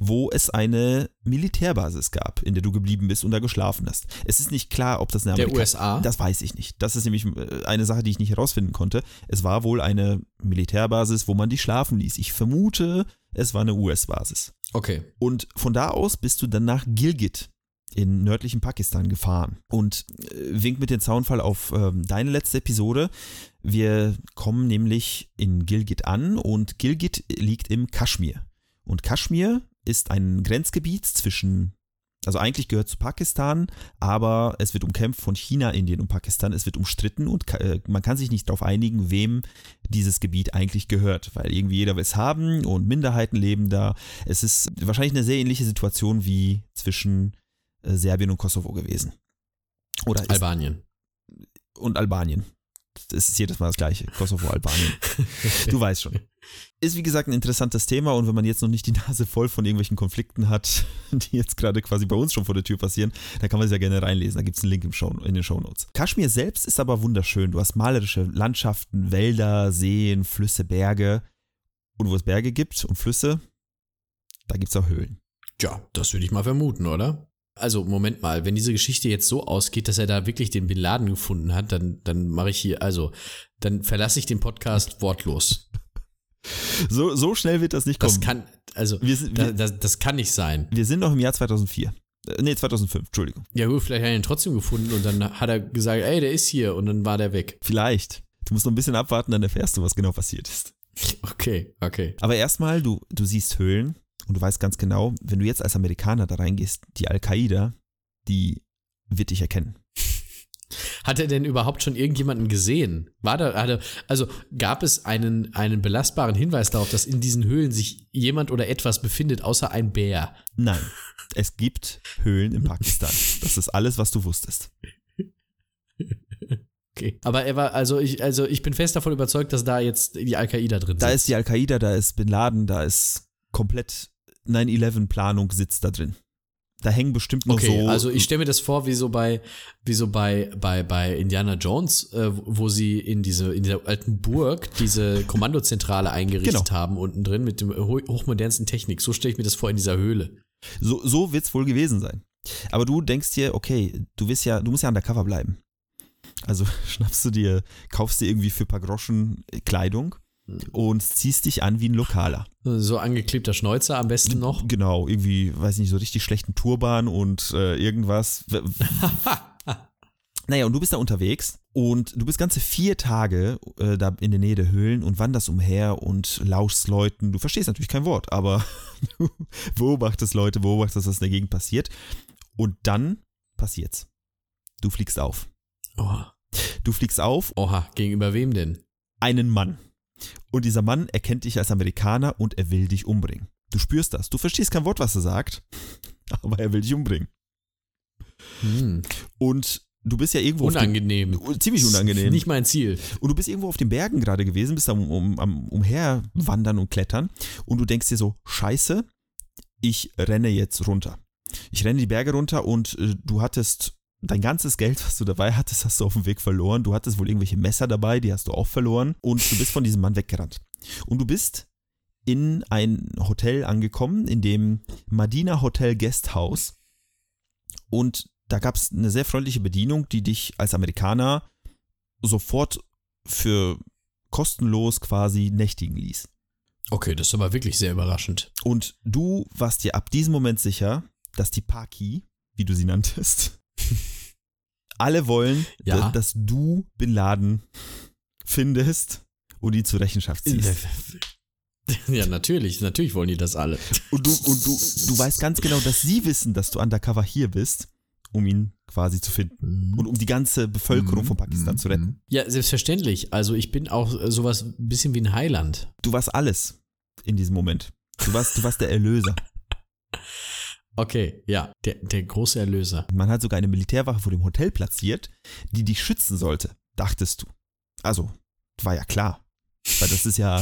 wo es eine Militärbasis gab, in der du geblieben bist und da geschlafen hast. Es ist nicht klar, ob das eine Der Amerika- USA? Das weiß ich nicht. Das ist nämlich äh, eine Sache, die ich nicht herausfinden konnte. Es war wohl eine Militärbasis, wo man dich schlafen ließ. Ich vermute, es war eine US-Basis. Okay. Und von da aus bist du dann nach Gilgit in nördlichen Pakistan gefahren. Und äh, wink mit dem Zaunfall auf ähm, deine letzte Episode. Wir kommen nämlich in Gilgit an und Gilgit liegt im Kaschmir. Und Kaschmir ist ein Grenzgebiet zwischen, also eigentlich gehört zu Pakistan, aber es wird umkämpft von China, Indien und Pakistan. Es wird umstritten und äh, man kann sich nicht darauf einigen, wem dieses Gebiet eigentlich gehört, weil irgendwie jeder will es haben und Minderheiten leben da. Es ist wahrscheinlich eine sehr ähnliche Situation wie zwischen äh, Serbien und Kosovo gewesen. Oder Albanien. und Albanien. Das ist jedes Mal das gleiche. Kosovo, Albanien. (laughs) Du weißt schon. Ist wie gesagt ein interessantes Thema und wenn man jetzt noch nicht die Nase voll von irgendwelchen Konflikten hat, (laughs) die jetzt gerade quasi bei uns schon vor der Tür passieren, dann kann man es ja gerne reinlesen. Da gibt es einen Link im Show, in den Shownotes. Kaschmir selbst ist aber wunderschön. Du hast malerische Landschaften, Wälder, Seen, Flüsse, Berge. Und wo es Berge gibt und Flüsse, da gibt es auch Höhlen. Tja, das würde ich mal vermuten, oder? Also, Moment mal, wenn diese Geschichte jetzt so ausgeht, dass er da wirklich den Bin Laden gefunden hat, dann, dann mache ich hier, also, dann verlasse ich den Podcast wortlos. So, so schnell wird das nicht kommen. Das kann, also, Wir wir- das, das kann nicht sein. Wir sind noch im Jahr 2004. Äh, Nee, 2005, Entschuldigung. Ja gut, vielleicht hat er ihn trotzdem gefunden und dann hat er gesagt, ey, der ist hier und dann war der weg. Vielleicht. Du musst noch ein bisschen abwarten, dann erfährst du, was genau passiert ist. Okay, okay. Aber erstmal, du, du siehst Höhlen und du weißt ganz genau, wenn du jetzt als Amerikaner da reingehst, die Al-Qaida, die wird dich erkennen. Hat er denn überhaupt schon irgendjemanden gesehen? War da, hatte, also gab es einen, einen belastbaren Hinweis darauf, dass in diesen Höhlen sich jemand oder etwas befindet, außer ein Bär? Nein, es gibt Höhlen in Pakistan. Das ist alles, was du wusstest. Okay. Aber er war, also ich, also ich bin fest davon überzeugt, dass da jetzt die Al-Qaida drin Da sitzt. ist die Al-Qaida, da ist Bin Laden, da ist komplett 9-11-Planung sitzt da drin. Da hängen bestimmt noch Okay, so. also ich stelle mir das vor, wie so bei, wie so bei, bei, bei Indiana Jones, äh, wo sie in diese, in dieser alten Burg diese Kommandozentrale eingerichtet Genau. haben, unten drin mit dem ho hochmodernsten Technik. So stelle ich mir das vor in dieser Höhle. So, so wird es wohl gewesen sein. Aber du denkst dir, okay, du willst ja, du musst ja undercover bleiben. Also (laughs) schnappst du dir, kaufst dir irgendwie für ein paar Groschen Kleidung und ziehst dich an wie ein Lokaler. So angeklebter Schnäuzer am besten noch. Genau, irgendwie, weiß nicht, so richtig schlechten Turban und äh, irgendwas. (laughs) Naja, und du bist da unterwegs und du bist ganze vier Tage äh, da in der Nähe der Höhlen und wanderst umher und lauschst Leuten. Du verstehst natürlich kein Wort, aber (laughs) du beobachtest Leute, beobachtest, was in der Gegend passiert. Und dann passiert's. Du fliegst auf. Oha. Du fliegst auf, Oha, gegenüber wem denn? einen Mann. Und dieser Mann erkennt dich als Amerikaner und er will dich umbringen. Du spürst das. Du verstehst kein Wort, was er sagt, (laughs) aber er will dich umbringen. Hm. Und du bist ja irgendwo Unangenehm. ziemlich unangenehm. Nicht mein Ziel. Und du bist irgendwo auf den Bergen gerade gewesen, bist am, um, am umherwandern und klettern und du denkst dir so, scheiße, ich renne jetzt runter. Ich renne die Berge runter und äh, du hattest dein ganzes Geld, was du dabei hattest, hast du auf dem Weg verloren. Du hattest wohl irgendwelche Messer dabei, die hast du auch verloren und du bist von diesem Mann weggerannt. Und du bist in ein Hotel angekommen, in dem Madina Hotel Guesthouse und da gab es eine sehr freundliche Bedienung, die dich als Amerikaner sofort für kostenlos quasi nächtigen ließ. Okay, das ist aber wirklich sehr überraschend. Und du warst dir ab diesem Moment sicher, dass die Paki, wie du sie nanntest, alle wollen, Ja. da- dass du Bin Laden findest und ihn zur Rechenschaft ziehst. (laughs) Ja, natürlich. Natürlich wollen die das alle. Und du, und du, du weißt ganz genau, dass sie wissen, dass du undercover hier bist, um ihn quasi zu finden. Und um die ganze Bevölkerung von Pakistan zu retten. Ja, selbstverständlich. Also ich bin auch äh, sowas ein bisschen wie ein Heiland. Du warst alles in diesem Moment. Du warst, du warst der Erlöser. (laughs) Okay, ja, der, der große Erlöser. Man hat sogar eine Militärwache vor dem Hotel platziert, die dich schützen sollte, dachtest du. Also, war ja klar. Weil das ist ja,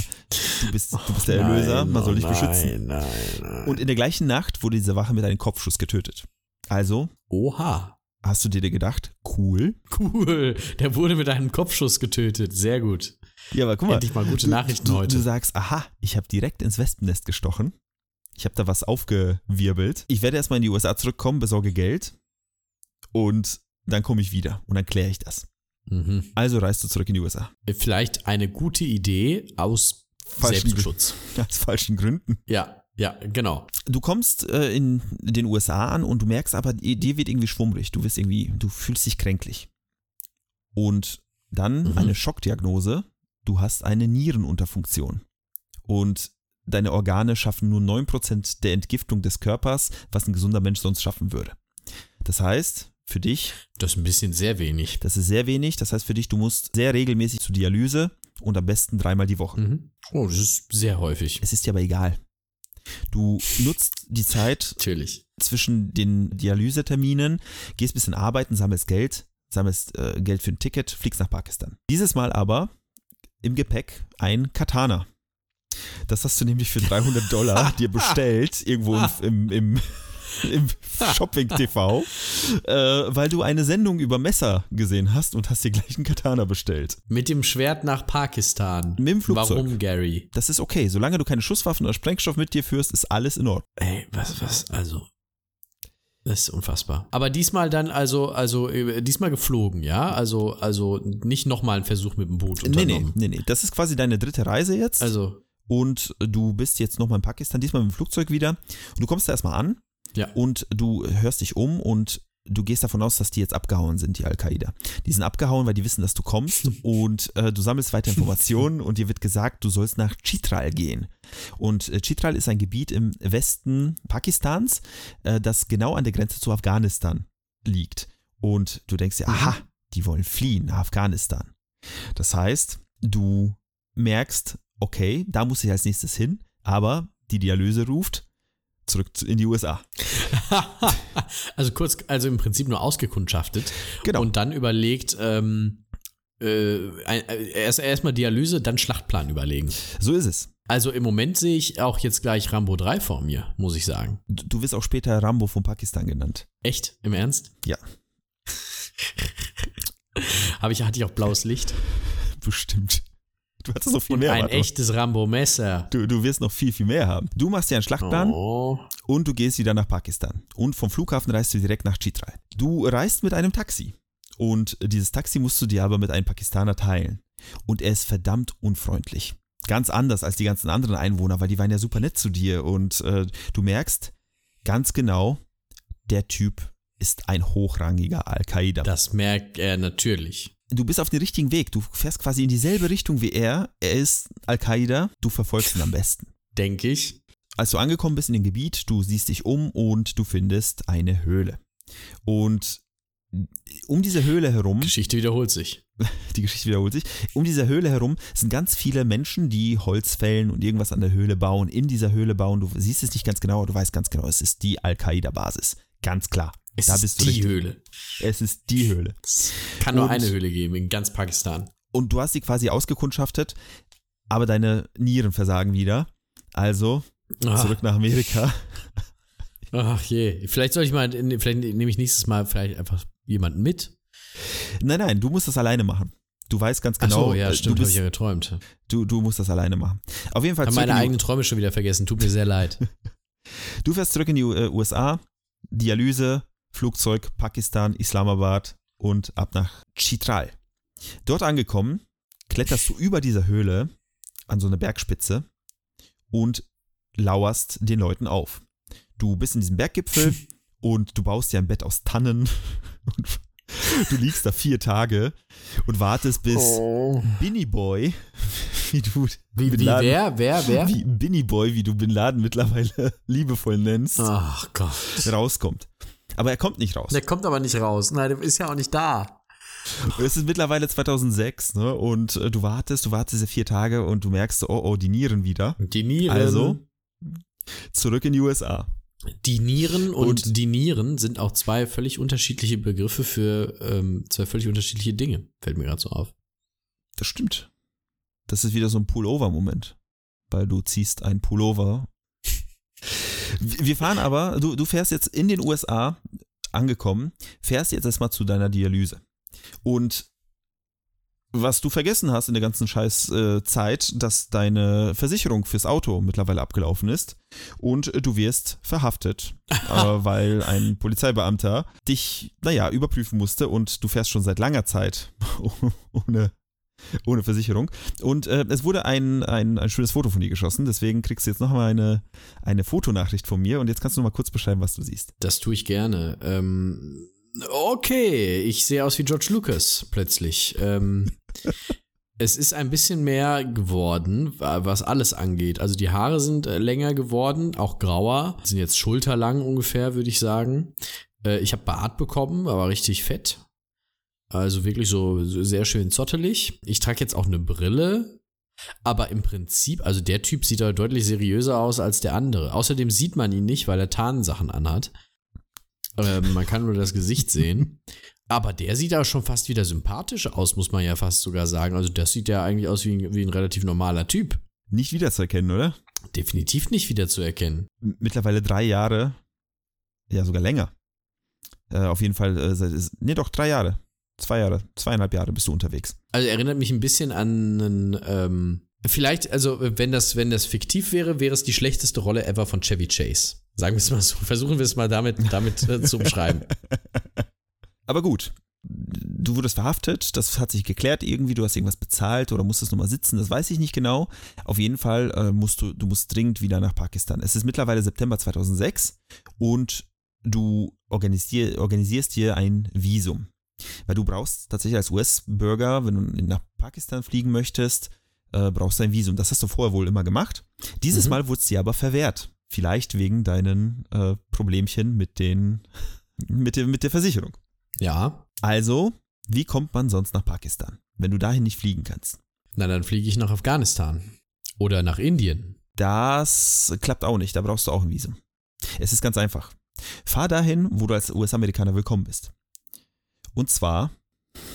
du bist, du bist der (laughs) Erlöser, man soll dich beschützen. Nein, nein. Und in der gleichen Nacht wurde diese Wache mit einem Kopfschuss getötet. Also, Oha. hast du dir gedacht, cool. Cool. Der wurde mit einem Kopfschuss getötet. Sehr gut. Ja, aber guck mal. Endlich mal gute du, Nachrichten du, heute. Du sagst, aha, ich habe direkt ins Wespennest gestochen. Ich habe da was aufgewirbelt. Ich werde erstmal in die USA zurückkommen, besorge Geld und dann komme ich wieder und dann kläre ich das. Mhm. Also reist du zurück in die USA. Vielleicht eine gute Idee aus Falschen Selbstschutz. (laughs) Aus falschen Gründen. Ja, ja, genau. Du kommst äh, in den USA an und du merkst aber, dir wird irgendwie schwummrig. Du wirst irgendwie, du fühlst dich kränklich. Und dann Mhm. eine Schockdiagnose. Du hast eine Nierenunterfunktion. Und deine Organe schaffen nur 9% der Entgiftung des Körpers, was ein gesunder Mensch sonst schaffen würde. Das heißt, für dich, Das ist ein bisschen sehr wenig. das ist sehr wenig. Das heißt für dich, du musst sehr regelmäßig zur Dialyse und am besten dreimal die Woche. Mhm. Oh, das ist sehr häufig. Es ist dir aber egal. Du nutzt die Zeit Natürlich. zwischen den Dialyseterminen, gehst ein bisschen arbeiten, sammelst Geld, sammelst äh, Geld für ein Ticket, fliegst nach Pakistan. Dieses Mal aber im Gepäck ein Katana. Das hast du nämlich für 300 Dollar (laughs) dir bestellt, irgendwo im, im, im, im Shopping-TV, (laughs) äh, weil du eine Sendung über Messer gesehen hast und hast dir gleich einen Katana bestellt. Mit dem Schwert nach Pakistan. Mit dem Flugzeug. Warum, Gary? Das ist okay. Solange du keine Schusswaffen oder Sprengstoff mit dir führst, ist alles in Ordnung. Ey, was, was, also. Das ist unfassbar. Aber diesmal dann also, also äh, diesmal geflogen, ja? Also, also nicht nochmal ein Versuch mit dem Boot Nee, nee, unternommen. nee, nee. Das ist quasi deine dritte Reise jetzt. Also, und du bist jetzt nochmal in Pakistan, diesmal mit dem Flugzeug wieder. Und du kommst da erstmal an Ja. und du hörst dich um und du gehst davon aus, dass die jetzt abgehauen sind, die Al-Qaida. Die sind abgehauen, weil die wissen, dass du kommst (laughs) und äh, du sammelst weiter Informationen und dir wird gesagt, du sollst nach Chitral gehen. Und äh, Chitral ist ein Gebiet im Westen Pakistans, äh, das genau an der Grenze zu Afghanistan liegt. Und du denkst dir, aha, die wollen fliehen nach Afghanistan. Das heißt, du merkst, okay, da muss ich als nächstes hin, aber die Dialyse ruft zurück in die USA. (laughs) also kurz, also im Prinzip nur ausgekundschaftet. Genau. Und dann überlegt, ähm, äh, äh, erst erstmal Dialyse, dann Schlachtplan überlegen. So ist es. Also im Moment sehe ich auch jetzt gleich Rambo 3 vor mir, muss ich sagen. Du du wirst auch später Rambo von Pakistan genannt. Echt? Im Ernst? Ja. (laughs) Habe ich, hatte ich auch blaues Licht? Bestimmt. Du hattest noch viel Und mehr. ein warte. echtes Rambo-Messer. Du, du wirst noch viel, viel mehr haben. Du machst dir einen Schlachtplan Oh. und du gehst wieder nach Pakistan. Und vom Flughafen reist du direkt nach Chitral. Du reist mit einem Taxi. Und dieses Taxi musst du dir aber mit einem Pakistaner teilen. Und er ist verdammt unfreundlich. Ganz anders als die ganzen anderen Einwohner, weil die waren ja super nett zu dir. Und äh, du merkst ganz genau, der Typ ist ein hochrangiger Al-Qaida. Das merkt er natürlich. Du bist auf dem richtigen Weg. Du fährst quasi in dieselbe Richtung wie er. Er ist Al-Qaida. Du verfolgst ihn am besten. Denke ich. Als du angekommen bist in dem Gebiet, du siehst dich um und du findest eine Höhle. Und um diese Höhle herum, Geschichte wiederholt sich. (laughs) die Geschichte wiederholt sich, um diese Höhle herum sind ganz viele Menschen, die Holz fällen und irgendwas an der Höhle bauen, in dieser Höhle bauen. Du siehst es nicht ganz genau, aber du weißt ganz genau, es ist die Al-Qaida-Basis. Ganz klar. Es da ist die richtig. Höhle. Es ist die Höhle. Es kann nur Und- eine Höhle geben in ganz Pakistan. und du hast sie quasi ausgekundschaftet, aber deine Nieren versagen wieder. Also Ach, zurück nach Amerika. ach je. Vielleicht soll ich mal, vielleicht nehme ich nächstes Mal vielleicht einfach jemanden mit. Nein, nein, du musst das alleine machen. Du weißt ganz Ach genau, so, ja, äh, stimmt, du, habe ich bist, ja geträumt. du, du musst das alleine machen. Auf jeden Fall Habe zurück meine eigenen Träume schon wieder vergessen. Tut mir sehr leid. (laughs) du fährst zurück in die äh, USA, Dialyse, Flugzeug, Pakistan, Islamabad und ab nach Chitral. Dort angekommen, kletterst du über dieser Höhle an so eine Bergspitze und lauerst den Leuten auf. Du bist in diesem Berggipfel (laughs) und du baust dir ein Bett aus Tannen (laughs) und du liegst da vier Tage und wartest bis Binny Boy, (laughs) wie du Wie, Bin wie Laden- wer, wer, wer? wie Binny Boy, wie du Bin Laden mittlerweile liebevoll nennst, rauskommt. Aber er kommt nicht raus. Der kommt aber nicht raus. Nein, der ist ja auch nicht da. Es ist mittlerweile 2006, ne? Und äh, du wartest, du wartest diese vier Tage und du merkst, so, oh, oh, die Nieren wieder. Die Nieren. Also zurück in die USA. Die Nieren und, Und- die Nieren sind auch zwei völlig unterschiedliche Begriffe für ähm, zwei völlig unterschiedliche Dinge. Fällt mir gerade so auf. Das stimmt. Das ist wieder so ein Pullover-Moment. Weil du ziehst ein Pullover. (laughs) Wir fahren aber, du, du fährst jetzt in den USA angekommen, fährst jetzt erstmal zu deiner Dialyse. Und was du vergessen hast in der ganzen scheiß äh, dass deine Versicherung fürs Auto mittlerweile abgelaufen ist und äh, du wirst verhaftet, (laughs) äh, weil ein Polizeibeamter dich, naja, überprüfen musste und du fährst schon seit langer Zeit (laughs) ohne, ohne Versicherung. Und äh, es wurde ein, ein, ein schönes Foto von dir geschossen, deswegen kriegst du jetzt nochmal eine, eine Fotonachricht von mir und jetzt kannst du noch mal kurz beschreiben, was du siehst. Das tue ich gerne. Ähm, okay, ich sehe aus wie George Lucas plötzlich. Ähm, (laughs) es ist ein bisschen mehr geworden, wa- was alles angeht. Also die Haare sind äh, länger geworden, auch grauer. Sind jetzt schulterlang ungefähr, würde ich sagen. Äh, ich habe Bart bekommen, aber richtig fett. Also wirklich so, sehr schön zottelig. Ich trage jetzt auch eine Brille. Aber im Prinzip, also der Typ sieht da deutlich seriöser aus als der andere. Außerdem sieht man ihn nicht, weil er Tarnsachen anhat. Ähm, man kann nur das Gesicht sehen. (laughs) Aber der sieht da schon fast wieder sympathisch aus, muss man ja fast sogar sagen. Also das sieht ja eigentlich aus wie ein, wie ein relativ normaler Typ. Nicht wiederzuerkennen, oder? Definitiv nicht wiederzuerkennen. Mittlerweile drei Jahre, ja sogar länger. Äh, auf jeden Fall, äh, seit, nee doch, drei Jahre. Zwei Jahre, zweieinhalb Jahre bist du unterwegs. Also erinnert mich ein bisschen an einen, ähm, vielleicht, also wenn das, wenn das fiktiv wäre, wäre es die schlechteste Rolle ever von Chevy Chase. Sagen wir es mal so. (laughs) Versuchen wir es mal damit, damit äh, zu umschreiben. (laughs) Aber gut, du wurdest verhaftet, das hat sich geklärt irgendwie, du hast irgendwas bezahlt oder musstest nochmal sitzen, das weiß ich nicht genau. Auf jeden Fall äh, musst du, du musst dringend wieder nach Pakistan. Es ist mittlerweile September 2006 und du organisier, organisierst dir ein Visum. Weil du brauchst tatsächlich als US-Bürger, wenn du nach Pakistan fliegen möchtest, äh, brauchst du ein Visum. Das hast du vorher wohl immer gemacht. Dieses Mhm. Mal wurde es dir aber verwehrt. Vielleicht wegen deinen äh, Problemchen mit den, (laughs) mit der, mit der Versicherung. Ja. Also, wie kommt man sonst nach Pakistan, wenn du dahin nicht fliegen kannst? Na, dann fliege ich nach Afghanistan. Oder nach Indien. Das klappt auch nicht, da brauchst du auch ein Visum. Es ist ganz einfach. Fahr dahin, wo du als US-Amerikaner willkommen bist. Und zwar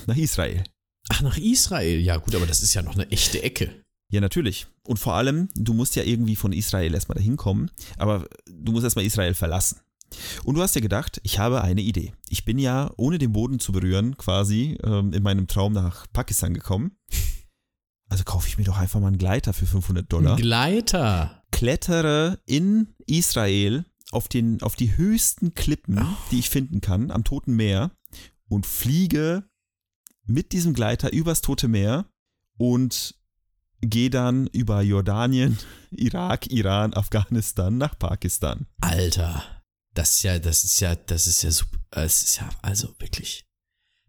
nach Israel. Ach, nach Israel. Ja, gut, aber das ist ja noch eine echte Ecke. Ja, natürlich. Und vor allem, du musst ja irgendwie von Israel erstmal dahin kommen, aber du musst erstmal Israel verlassen. Und du hast dir gedacht, ich habe eine Idee. Ich bin ja, ohne den Boden zu berühren, quasi ähm, in meinem Traum nach Pakistan gekommen. Also kaufe ich mir doch einfach mal einen Gleiter für 500 Dollar. Ein Gleiter. klettere in Israel auf, den, auf die höchsten Klippen, Oh. die ich finden kann, am Toten Meer und fliege mit diesem Gleiter übers Tote Meer und gehe dann über Jordanien, (laughs) Irak, Iran, Afghanistan nach Pakistan. Alter. Das ist ja, das ist ja, das ist ja super. Es ist ja, also wirklich.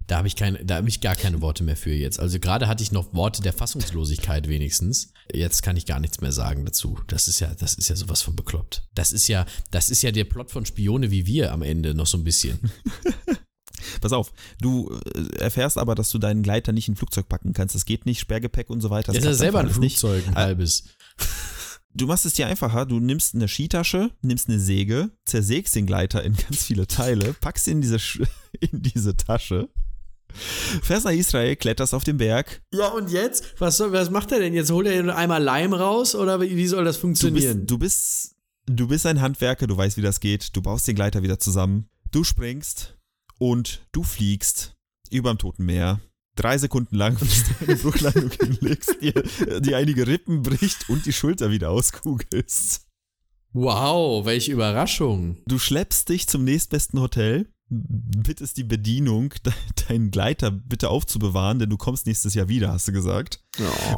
Da habe ich keine, da habe ich gar keine Worte mehr für jetzt. Also gerade hatte ich noch Worte der Fassungslosigkeit wenigstens. Jetzt kann ich gar nichts mehr sagen dazu. Das ist ja, das ist ja sowas von bekloppt. Das ist ja, das ist ja der Plot von Spione wie wir am Ende noch so ein bisschen. (laughs) Pass auf, du äh, erfährst aber, dass du deinen Gleiter nicht in ein Flugzeug packen kannst. Das geht nicht, Sperrgepäck und so weiter. Das ist ja selber ein nicht. Flugzeug, ein Ah. halbes. (laughs) Du machst es dir einfacher, du nimmst eine Skitasche, nimmst eine Säge, zersägst den Gleiter in (laughs) ganz viele Teile, packst ihn in diese, (laughs) in diese Tasche, fährst nach Israel, kletterst auf den Berg. Ja, und jetzt? Was, soll, was macht er denn jetzt? Holt er einmal Leim raus oder wie, soll das Du funktionieren? bist, du, bist, du bist ein Handwerker, du weißt, wie das geht, du baust den Gleiter wieder zusammen, du springst und du fliegst überm Toten Meer. Drei Sekunden lang, (laughs) bis du eine Bruchlandung hinlegst, dir, dir einige Rippen bricht und die Schulter wieder auskugelst. wow, welche Überraschung. Du schleppst dich zum nächstbesten Hotel, bittest die Bedienung, de deinen Gleiter bitte aufzubewahren, denn du kommst nächstes Jahr wieder, hast du gesagt,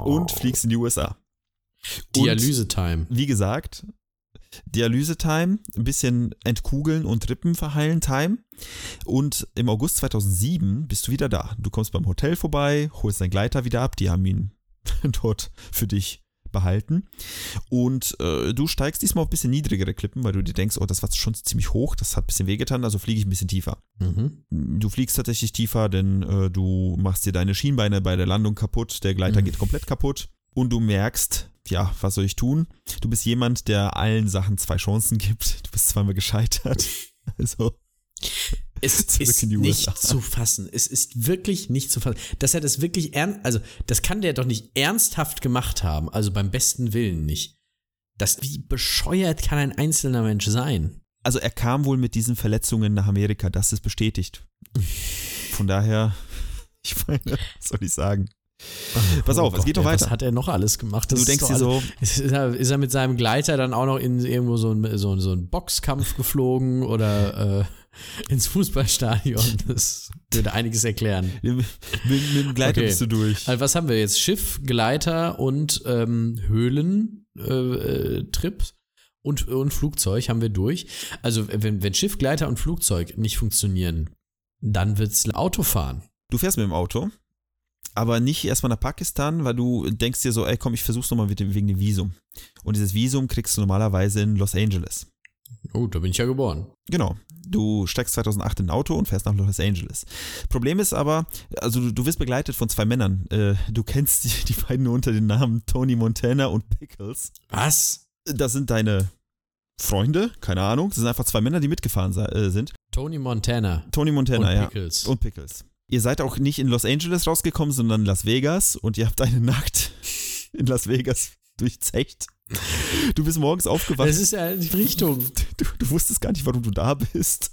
und fliegst in die USA. Dialyse-Time. wie gesagt, Dialyse-Time, ein bisschen entkugeln und Rippen verheilen Time. Und im August 2007 bist du wieder da. Du kommst beim Hotel vorbei, holst deinen Gleiter wieder ab, die haben ihn (laughs) dort für dich behalten. Und äh, du steigst diesmal auf ein bisschen niedrigere Klippen, weil du dir denkst, oh, das war schon ziemlich hoch, das hat ein bisschen wehgetan, also fliege ich ein bisschen tiefer. Mhm. Du fliegst tatsächlich tiefer, denn äh, du machst dir deine Schienbeine bei der Landung kaputt, der Gleiter Mhm. geht komplett kaputt und du merkst, ja, was soll ich tun? Du bist jemand, der allen Sachen zwei Chancen gibt. Du bist zweimal gescheitert. (laughs) Also, Es (laughs) ist nicht USA. zu fassen. Es ist wirklich nicht zu fassen. Dass er das wirklich ernst, also das kann der doch nicht ernsthaft gemacht haben, also beim besten Willen nicht. Das, wie bescheuert kann ein einzelner Mensch sein? also er kam wohl mit diesen Verletzungen nach Amerika, das ist bestätigt. Von daher, (laughs) ich meine, was soll ich sagen? Pass auf, es geht noch ey, weiter. Was hat er noch alles gemacht? Das du ist denkst doch dir so, (laughs) Ist er, ist er mit seinem Gleiter dann auch noch in irgendwo so ein, so, so ein Boxkampf geflogen oder äh, (laughs) ins Fußballstadion? (laughs) Das würde einiges erklären. mit, mit dem Gleiter Okay. bist du durch. Also was haben wir jetzt? Schiff, Gleiter und ähm, Höhlentrip äh, äh, und, und Flugzeug haben wir durch. Also wenn, wenn Schiff, Gleiter und Flugzeug nicht funktionieren, dann wird's Autofahren. Du fährst mit dem Auto, aber nicht erstmal nach Pakistan, weil du denkst dir so, ey komm, ich versuch's nochmal wegen dem Visum. Und dieses Visum kriegst du normalerweise in Los Angeles. Oh, da bin ich ja geboren. Genau. Du steigst 2008 in ein Auto und fährst nach Los Angeles. Problem ist aber, also du, du wirst begleitet von zwei Männern. Äh, du kennst die, die beiden nur unter den Namen Tony Montana und Pickles. Was? Das sind deine Freunde, keine Ahnung. Das sind einfach zwei Männer, die mitgefahren äh, sind. Tony Montana. Tony Montana, Und ja. Pickles. Und Pickles. Ihr seid auch nicht in Los Angeles rausgekommen, sondern in Las Vegas und ihr habt eine Nacht (laughs) in Las Vegas durchzecht. Du bist morgens aufgewacht. Das ist ja die Richtung. Du, du wusstest gar nicht, warum du da bist.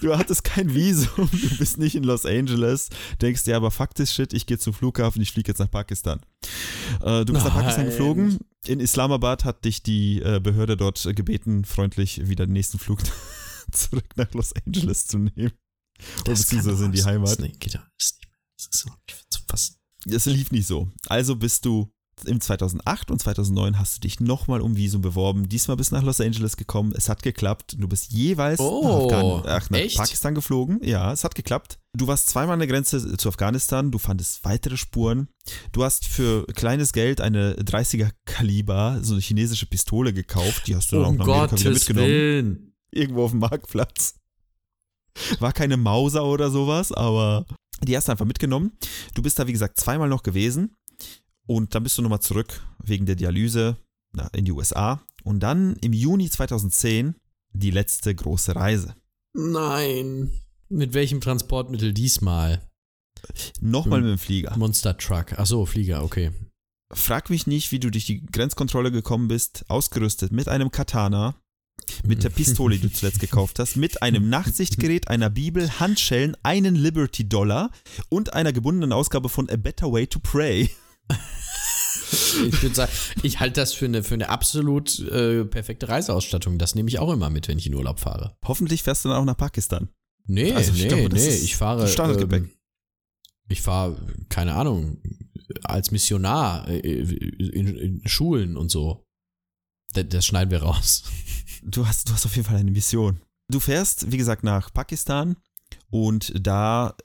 Du hattest kein Visum, du bist nicht in Los Angeles. Denkst dir aber, Fakt ist shit, ich gehe zum Flughafen, ich fliege jetzt nach Pakistan. Äh, du bist nach Pakistan Nein. geflogen. In Islamabad hat dich die äh, Behörde dort gebeten, freundlich wieder den nächsten Flug (laughs) zurück nach Los Angeles zu nehmen. Oder beziehungsweise in die Heimat. Nee, geht ja. Das ist nicht mehr. Das ist so zu fassen. Es lief nicht so. Also bist du im 2008 und 2009 hast du dich nochmal um Visum beworben. Diesmal bist du nach Los Angeles gekommen. Es hat geklappt. Du bist jeweils Oh, nach, Afghan ach, nach? Pakistan geflogen. Ja, es hat geklappt. Du warst zweimal an der Grenze zu Afghanistan. Du fandest weitere Spuren. Du hast für kleines Geld eine 30er Kaliber, so eine chinesische Pistole gekauft. Die hast du dann auch Um nach Amerika wieder Gottes mitgenommen. Willen. Irgendwo auf dem Marktplatz. (laughs) War keine Mauser oder sowas, aber die hast du einfach mitgenommen. Du bist da, wie gesagt, zweimal noch gewesen. Und dann bist du nochmal zurück wegen der Dialyse na, in die USA. Und dann im Juni 2010 die letzte große Reise. Nein. Mit welchem Transportmittel diesmal? Nochmal Hm. mit dem Flieger. Monster Truck. Achso, Flieger, okay. Frag mich nicht, wie du durch die Grenzkontrolle gekommen bist, ausgerüstet mit einem Katana, mit der Pistole, die du zuletzt (laughs) gekauft hast, mit einem Nachtsichtgerät, einer Bibel, Handschellen, einen Liberty Dollar und einer gebundenen Ausgabe von A Better Way to Pray. Ich würde sagen, ich halte das für eine, für eine absolut äh, perfekte Reiseausstattung. Das nehme ich auch immer mit, wenn ich in Urlaub fahre. Hoffentlich fährst du dann auch nach Pakistan. Nee, Also ich nee, glaube, nee. Ich fahre. Standardgepäck. Ähm, ich fahre, keine Ahnung, als Missionar äh, in, in Schulen und so. Das, das schneiden wir raus. Du hast, du hast auf jeden Fall eine Mission. Du fährst, wie gesagt, nach Pakistan und da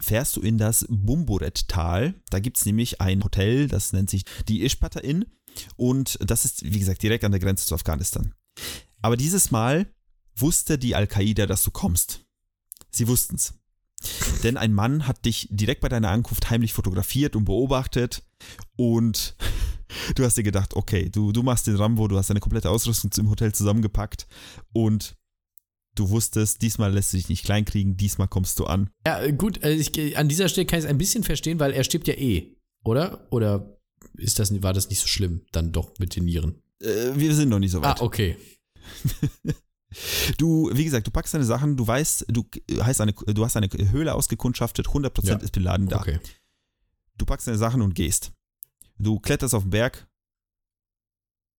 fährst du in das Bumburet-Tal. Da gibt es nämlich ein Hotel, das nennt sich die Ishpata Inn und das ist, wie gesagt, direkt an der Grenze zu Afghanistan. Aber dieses Mal wusste die Al-Qaida, dass du kommst. Sie wussten's. Denn ein Mann hat dich direkt bei deiner Ankunft heimlich fotografiert und beobachtet und du hast dir gedacht, okay, du, du machst den Rambo, du hast deine komplette Ausrüstung im Hotel zusammengepackt und du wusstest, diesmal lässt du dich nicht kleinkriegen, diesmal kommst du an. Ja, äh, gut, äh, ich, an dieser Stelle kann ich es ein bisschen verstehen, weil er stirbt ja eh, oder? Oder ist das, war das nicht so schlimm, dann doch mit den Nieren? Äh, wir sind noch nicht so Ah, weit. okay. (laughs) Du, wie gesagt, du packst deine Sachen, du weißt, du, heißt eine, du hast eine Höhle ausgekundschaftet, 100% Ja. ist Bin Laden da. Okay. Du packst deine Sachen und gehst. Du kletterst auf den Berg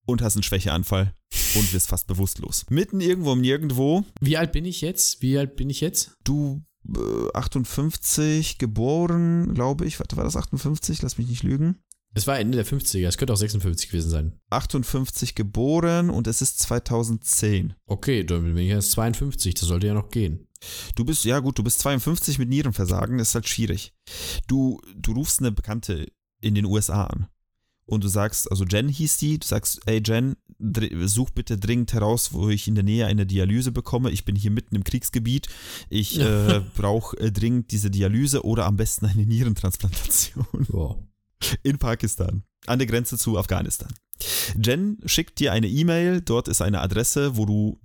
und hast einen Schwächeanfall und wirst fast bewusstlos. Mitten irgendwo im Nirgendwo, Wie alt bin ich jetzt? Wie alt bin ich jetzt? du äh, 58 geboren, glaube ich. Warte, war das 58? Lass mich nicht lügen. Es war Ende der 50er, es könnte auch 56 gewesen sein. 58 geboren und es ist 2010. Okay, dann bin ich jetzt 52, das sollte ja noch gehen. Du bist, ja gut, du bist 52 mit Nierenversagen, das ist halt schwierig. Du, du rufst eine Bekannte in den USA an und du sagst, also Jen hieß die, du sagst, ey Jen, such bitte dringend heraus, wo ich in der Nähe eine Dialyse bekomme. Ich bin hier mitten im Kriegsgebiet. Ich äh, (laughs) brauche äh, dringend diese Dialyse oder am besten eine Nierentransplantation (laughs) Ja. in Pakistan, an der Grenze zu Afghanistan. Jen schickt dir eine E-Mail, dort ist eine Adresse, wo du,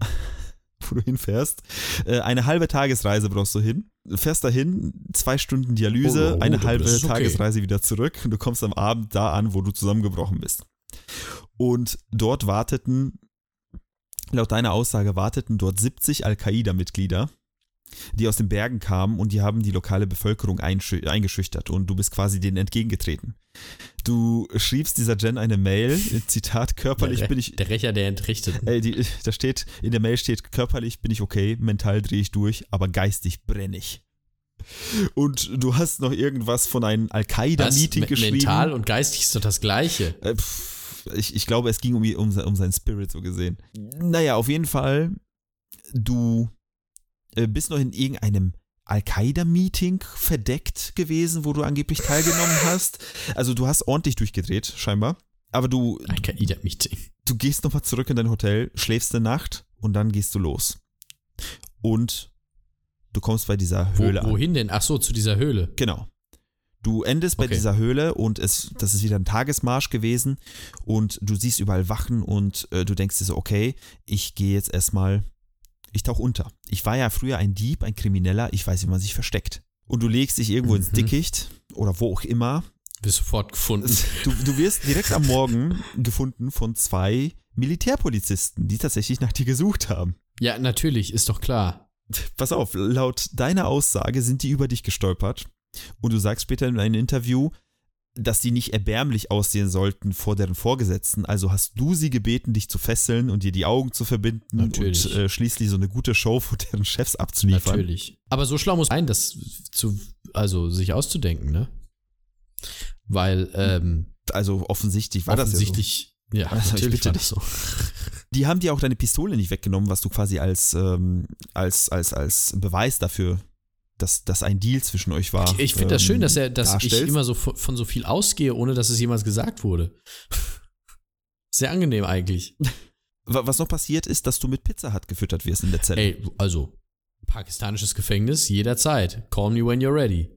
wo du hinfährst. Äh, Eine halbe Tagesreise brauchst du hin. Du fährst dahin, zwei Stunden Dialyse, Oh, oh, eine halbe okay. Tagesreise wieder zurück und du kommst am Abend da an, wo du zusammengebrochen bist. Und dort warteten, laut deiner Aussage, warteten dort 70 Al-Qaida-Mitglieder, die aus den Bergen kamen und die haben die lokale Bevölkerung eingeschüchtert und du bist quasi denen entgegengetreten. Du schriebst dieser Jen eine Mail, Zitat, körperlich der, bin ich, Der Rächer der Entrichteten. Ey, die, da steht, in der Mail steht, körperlich bin ich okay, mental drehe ich durch, aber geistig brenne ich. Und du hast noch irgendwas von einem? Al-Qaida-Meeting Me- geschrieben. Mental und geistig ist doch das Gleiche. Äh, pff, ich, ich glaube, es ging um, um, um seinen Spirit so gesehen. Naja, auf jeden Fall, du äh, bist noch in irgendeinem Al-Qaida-Meeting verdeckt gewesen, wo du angeblich teilgenommen (laughs) hast. Also du hast ordentlich durchgedreht, scheinbar. Aber du, Al-Qaida-Meeting. du gehst nochmal zurück in dein Hotel, schläfst eine Nacht und dann gehst du los. Und du kommst bei dieser Wo, Höhle an. wohin denn? Ach so, zu dieser Höhle. Genau. Du endest bei Okay. dieser Höhle und es, das ist wieder ein Tagesmarsch gewesen und du siehst überall Wachen und äh, du denkst dir so, okay, ich gehe jetzt erstmal ich tauche unter. Ich war ja früher ein Dieb, ein Krimineller, ich weiß, wie man sich versteckt. Und du legst dich irgendwo ins Mhm. Dickicht oder wo auch immer. Wirst sofort gefunden. Du, du wirst direkt am Morgen gefunden von zwei Militärpolizisten, die tatsächlich nach dir gesucht haben. Ja, natürlich, ist doch klar. Pass auf, laut deiner Aussage sind die über dich gestolpert. Und du sagst später in einem Interview, dass die nicht erbärmlich aussehen sollten vor deren Vorgesetzten. Also hast du sie gebeten, dich zu fesseln und dir die Augen zu verbinden Natürlich. und äh, schließlich so eine gute Show vor deren Chefs abzuliefern. Natürlich. Aber so schlau muss sein, das zu, also sich auszudenken, ne? Weil, ähm, Also offensichtlich war offensichtlich, ja, Also ich natürlich bitte war das so. das (laughs) so. Die haben dir auch deine Pistole nicht weggenommen, was du quasi als, ähm, als, als, als Beweis dafür, dass, dass ein Deal zwischen euch war. Ich, ich finde das ähm, schön, dass er, dass ich immer so von, von so viel ausgehe, ohne dass es jemals gesagt wurde. (laughs) Sehr angenehm eigentlich. Wa- Was noch passiert ist, dass du mit Pizza Hut gefüttert wirst in der Zelle. Ey, also, pakistanisches Gefängnis jederzeit. Call me when you're ready.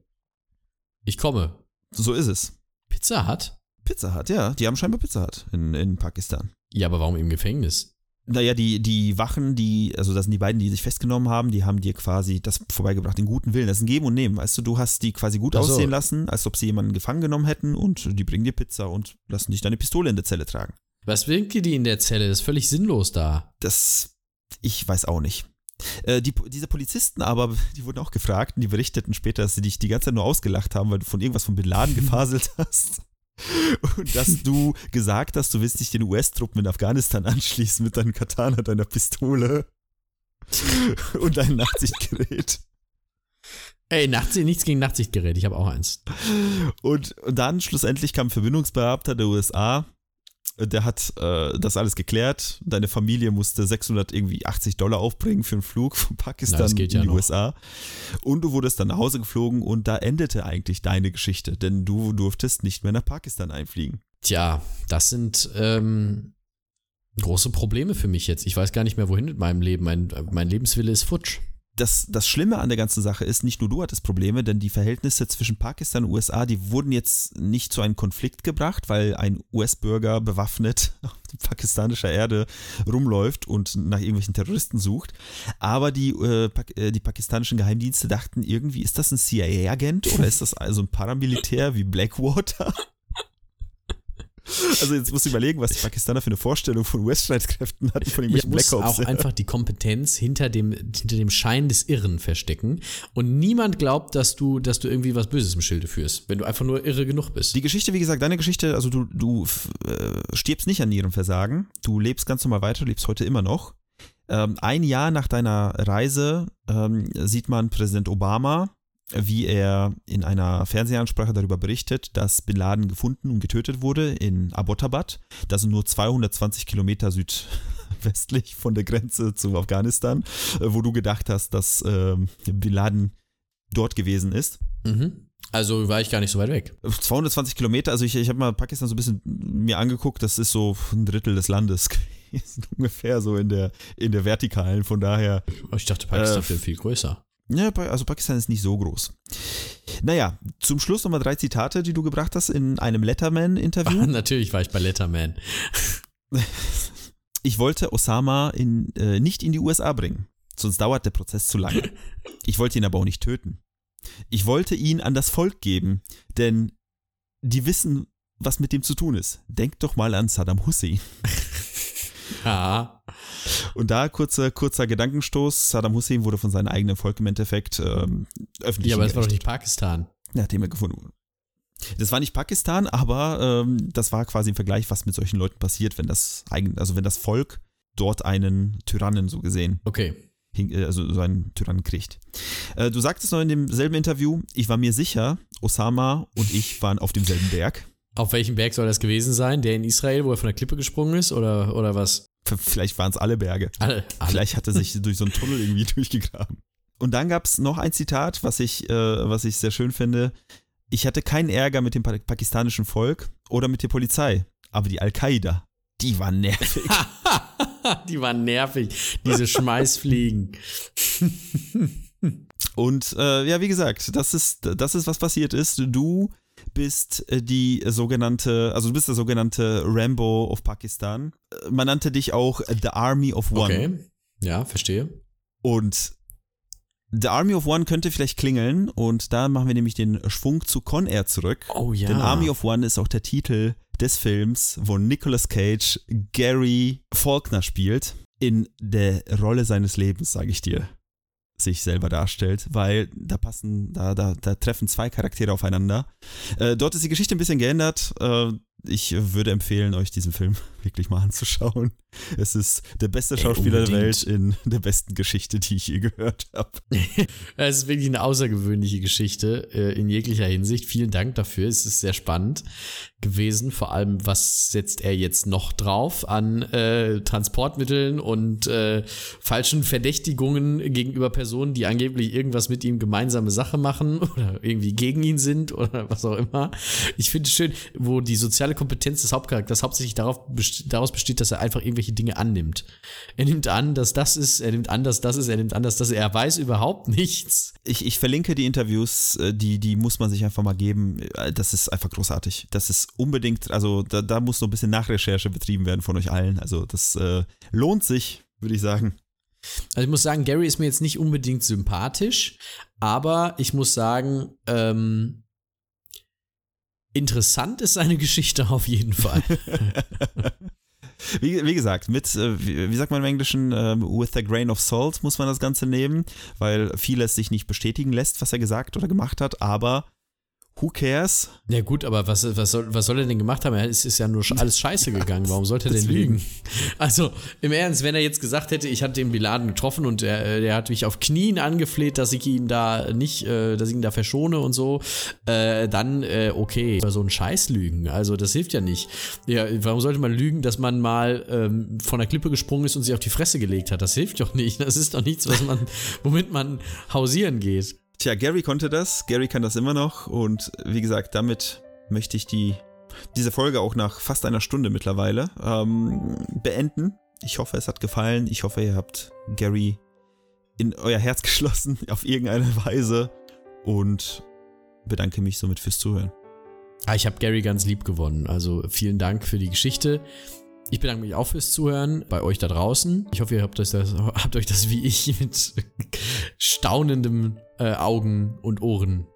Ich komme. So ist es. Pizza Hut? Pizza Hut, ja. Die haben scheinbar Pizza Hut in, in Pakistan. Ja, aber warum im Gefängnis? Naja, die, die Wachen, die, also das sind die beiden, die sich festgenommen haben, die haben dir quasi das vorbeigebracht, den guten Willen. Das ist ein Geben und Nehmen. Weißt du, du hast die quasi gut so. aussehen lassen, als ob sie jemanden gefangen genommen hätten und die bringen dir Pizza und lassen dich deine Pistole in der Zelle tragen. Was bringt dir die in der Zelle? Das ist völlig sinnlos da. Das, ich weiß auch nicht. Äh, die, diese Polizisten aber, die wurden auch gefragt und die berichteten später, dass sie dich die ganze Zeit nur ausgelacht haben, weil du von irgendwas von Bin Laden (laughs) gefaselt hast. Und dass du gesagt hast, du willst dich den US-Truppen in Afghanistan anschließen mit deinem Katana, deiner Pistole und deinem Nachtsichtgerät. Ey, Nachtsicht, nichts gegen Nachtsichtgerät. Ich habe auch eins. Und, und dann schlussendlich kam ein Verbindungsbeamter der USA. Der hat äh, das alles geklärt. Deine Familie musste 600 irgendwie 80 Dollar aufbringen für einen Flug von Pakistan Na, in ja die noch. USA. Und du wurdest dann nach Hause geflogen und da endete eigentlich deine Geschichte, denn du durftest nicht mehr nach Pakistan einfliegen. Tja, das sind ähm, große Probleme für mich jetzt. Ich weiß gar nicht mehr, wohin mit meinem Leben. Mein, mein Lebenswille ist futsch. Das, das Schlimme an der ganzen Sache ist, nicht nur du hattest Probleme, denn die Verhältnisse zwischen Pakistan und USA, die wurden jetzt nicht zu einem Konflikt gebracht, weil ein US-Bürger bewaffnet (laughs) auf pakistanischer Erde rumläuft und nach irgendwelchen Terroristen sucht. Aber die, äh, äh, die pakistanischen Geheimdienste dachten irgendwie, ist das ein CIA-Agent oder ist das also ein Paramilitär wie Blackwater? Also jetzt musst du überlegen, was die Pakistaner für eine Vorstellung von US-Streitkräften hatten, von irgendwelchen muss Black Ops. auch einfach die Kompetenz hinter dem, hinter dem Schein des Irren verstecken. Und niemand glaubt, dass du, dass du irgendwie was Böses im Schilde führst, wenn du einfach nur irre genug bist. Die Geschichte, wie gesagt, deine Geschichte, also du, du äh, stirbst nicht an ihrem Versagen. Du lebst ganz normal weiter, du lebst heute immer noch. Ähm, ein Jahr nach deiner Reise ähm, sieht man Präsident Obama, wie er in einer Fernsehansprache darüber berichtet, dass Bin Laden gefunden und getötet wurde in Abbottabad. Das sind nur 220 Kilometer südwestlich von der Grenze zu Afghanistan, äh, wo du gedacht hast, dass ähm, Bin Laden dort gewesen ist. Mhm. Also war ich gar nicht so weit weg. 220 Kilometer, also ich, ich habe mal Pakistan so ein bisschen mir angeguckt, das ist so ein Drittel des Landes (laughs) gewesen, ungefähr so in der, in der Vertikalen, von daher, Ich dachte, Pakistan Äh, wäre viel größer. Ja, also Pakistan ist nicht so groß. Naja, zum Schluss nochmal drei Zitate, die du gebracht hast in einem Letterman-Interview. (laughs) Natürlich war ich bei Letterman. Ich wollte Osama in, äh, nicht in die USA bringen, sonst dauert der Prozess zu lange. Ich wollte ihn aber auch nicht töten. Ich wollte ihn an das Volk geben, denn die wissen, was mit dem zu tun ist. Denkt doch mal an Saddam Hussein. Ja. Und da kurzer, kurzer Gedankenstoß. Saddam Hussein wurde von seinem eigenen Volk im Endeffekt ähm, öffentlich Ja, aber es war doch nicht Pakistan. nachdem er gefunden wurde. Das war nicht Pakistan, aber ähm, das war quasi im Vergleich, was mit solchen Leuten passiert, wenn das eigen, also wenn das Volk dort einen Tyrannen so gesehen, Okay. äh, also so einen Tyrannen kriegt. Äh, du sagtest noch in demselben Interview, ich war mir sicher, Osama und ich waren auf demselben Berg. Auf welchem Berg soll das gewesen sein? Der in Israel, wo er von der Klippe gesprungen ist? Oder, oder was? Vielleicht waren es alle Berge. Alle. alle. Vielleicht hat er sich durch so einen Tunnel irgendwie (laughs) durchgegraben. Und dann gab es noch ein Zitat, was ich, äh, was ich sehr schön finde. Ich hatte keinen Ärger mit dem pa pakistanischen Volk oder mit der Polizei, aber die Al-Qaida, die war nervig. (laughs) Die waren nervig, diese (laughs) Schmeißfliegen. Und äh, ja, wie gesagt, das ist, das ist, was passiert ist. Du bist äh, die sogenannte, also du bist der sogenannte Rambo of Pakistan. Äh, Man nannte dich auch The Army of One. Okay. Ja, verstehe. Und The Army of One könnte vielleicht klingeln und da machen wir nämlich den Schwung zu Con Air zurück. Oh ja. Denn Army of One ist auch der Titel des Films, wo Nicolas Cage Gary Faulkner spielt. In der Rolle seines Lebens, sage ich dir, sich selber darstellt, weil da passen, da, da, da treffen zwei Charaktere aufeinander. Äh, dort ist die Geschichte ein bisschen geändert. Äh, ich würde empfehlen, euch diesen Film wirklich mal anzuschauen. Es ist der beste Schauspieler der Welt in der besten Geschichte, die ich je gehört habe. (laughs) es ist wirklich eine außergewöhnliche Geschichte äh, in jeglicher Hinsicht. Vielen Dank dafür. Es ist sehr spannend gewesen. Vor allem, was setzt er jetzt noch drauf an äh, Transportmitteln und äh, falschen Verdächtigungen gegenüber Personen, die angeblich irgendwas mit ihm gemeinsame Sache machen (laughs) oder irgendwie gegen ihn sind oder was auch immer. Ich finde es schön, wo die soziale Kompetenz des Hauptcharakters hauptsächlich darauf, daraus besteht, dass er einfach irgendwelche Dinge annimmt. Er nimmt an, dass das ist, er nimmt an, dass das ist, er nimmt an, dass das ist. Er weiß überhaupt nichts. Ich, ich verlinke die Interviews, äh, die, die muss man sich einfach mal geben. Äh, das ist einfach großartig. Das ist unbedingt, also da, da muss so ein bisschen Nachrecherche betrieben werden von euch allen. Also das äh, lohnt sich, würde ich sagen. Also ich muss sagen, Gary ist mir jetzt nicht unbedingt sympathisch, aber ich muss sagen, ähm, interessant ist seine Geschichte auf jeden Fall. (laughs) Wie, wie, gesagt, mit, äh, wie, sagt man im Englischen, uh, with a grain of salt muss man das Ganze nehmen, weil vieles sich nicht bestätigen lässt, was er gesagt oder gemacht hat, aber Who cares? Ja gut, aber was, was, soll, was soll er denn gemacht haben? Es ist ja nur alles scheiße gegangen. Warum sollte er denn lügen? Also im Ernst, wenn er jetzt gesagt hätte, ich hatte den Biladen getroffen und er, der hat mich auf Knien angefleht, dass ich ihn da nicht, äh, dass ich ihn da verschone und so, äh, dann äh, okay. Aber so ein Scheiß lügen, also das hilft ja nicht. Ja, warum sollte man lügen, dass man mal ähm, von der Klippe gesprungen ist und sich auf die Fresse gelegt hat? Das hilft doch nicht. Das ist doch nichts, was man, womit man hausieren geht. Tja, Gary konnte das, Gary kann das immer noch und wie gesagt, damit möchte ich die, diese Folge auch nach fast einer Stunde mittlerweile ähm, beenden. Ich hoffe, es hat gefallen. Ich hoffe, ihr habt Gary in euer Herz (laughs) geschlossen auf irgendeine Weise und bedanke mich somit fürs Zuhören. Ah, ich habe Gary ganz lieb gewonnen. Also vielen Dank für die Geschichte. Ich bedanke mich auch fürs Zuhören bei euch da draußen. Ich hoffe, ihr habt euch das, (laughs) habt euch das wie ich (laughs) mit staunendem äh, Augen und Ohren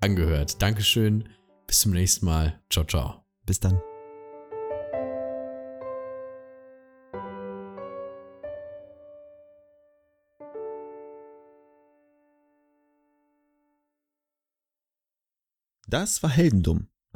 angehört. Dankeschön. Bis zum nächsten Mal. Ciao, ciao. Bis dann. Das war Heldendum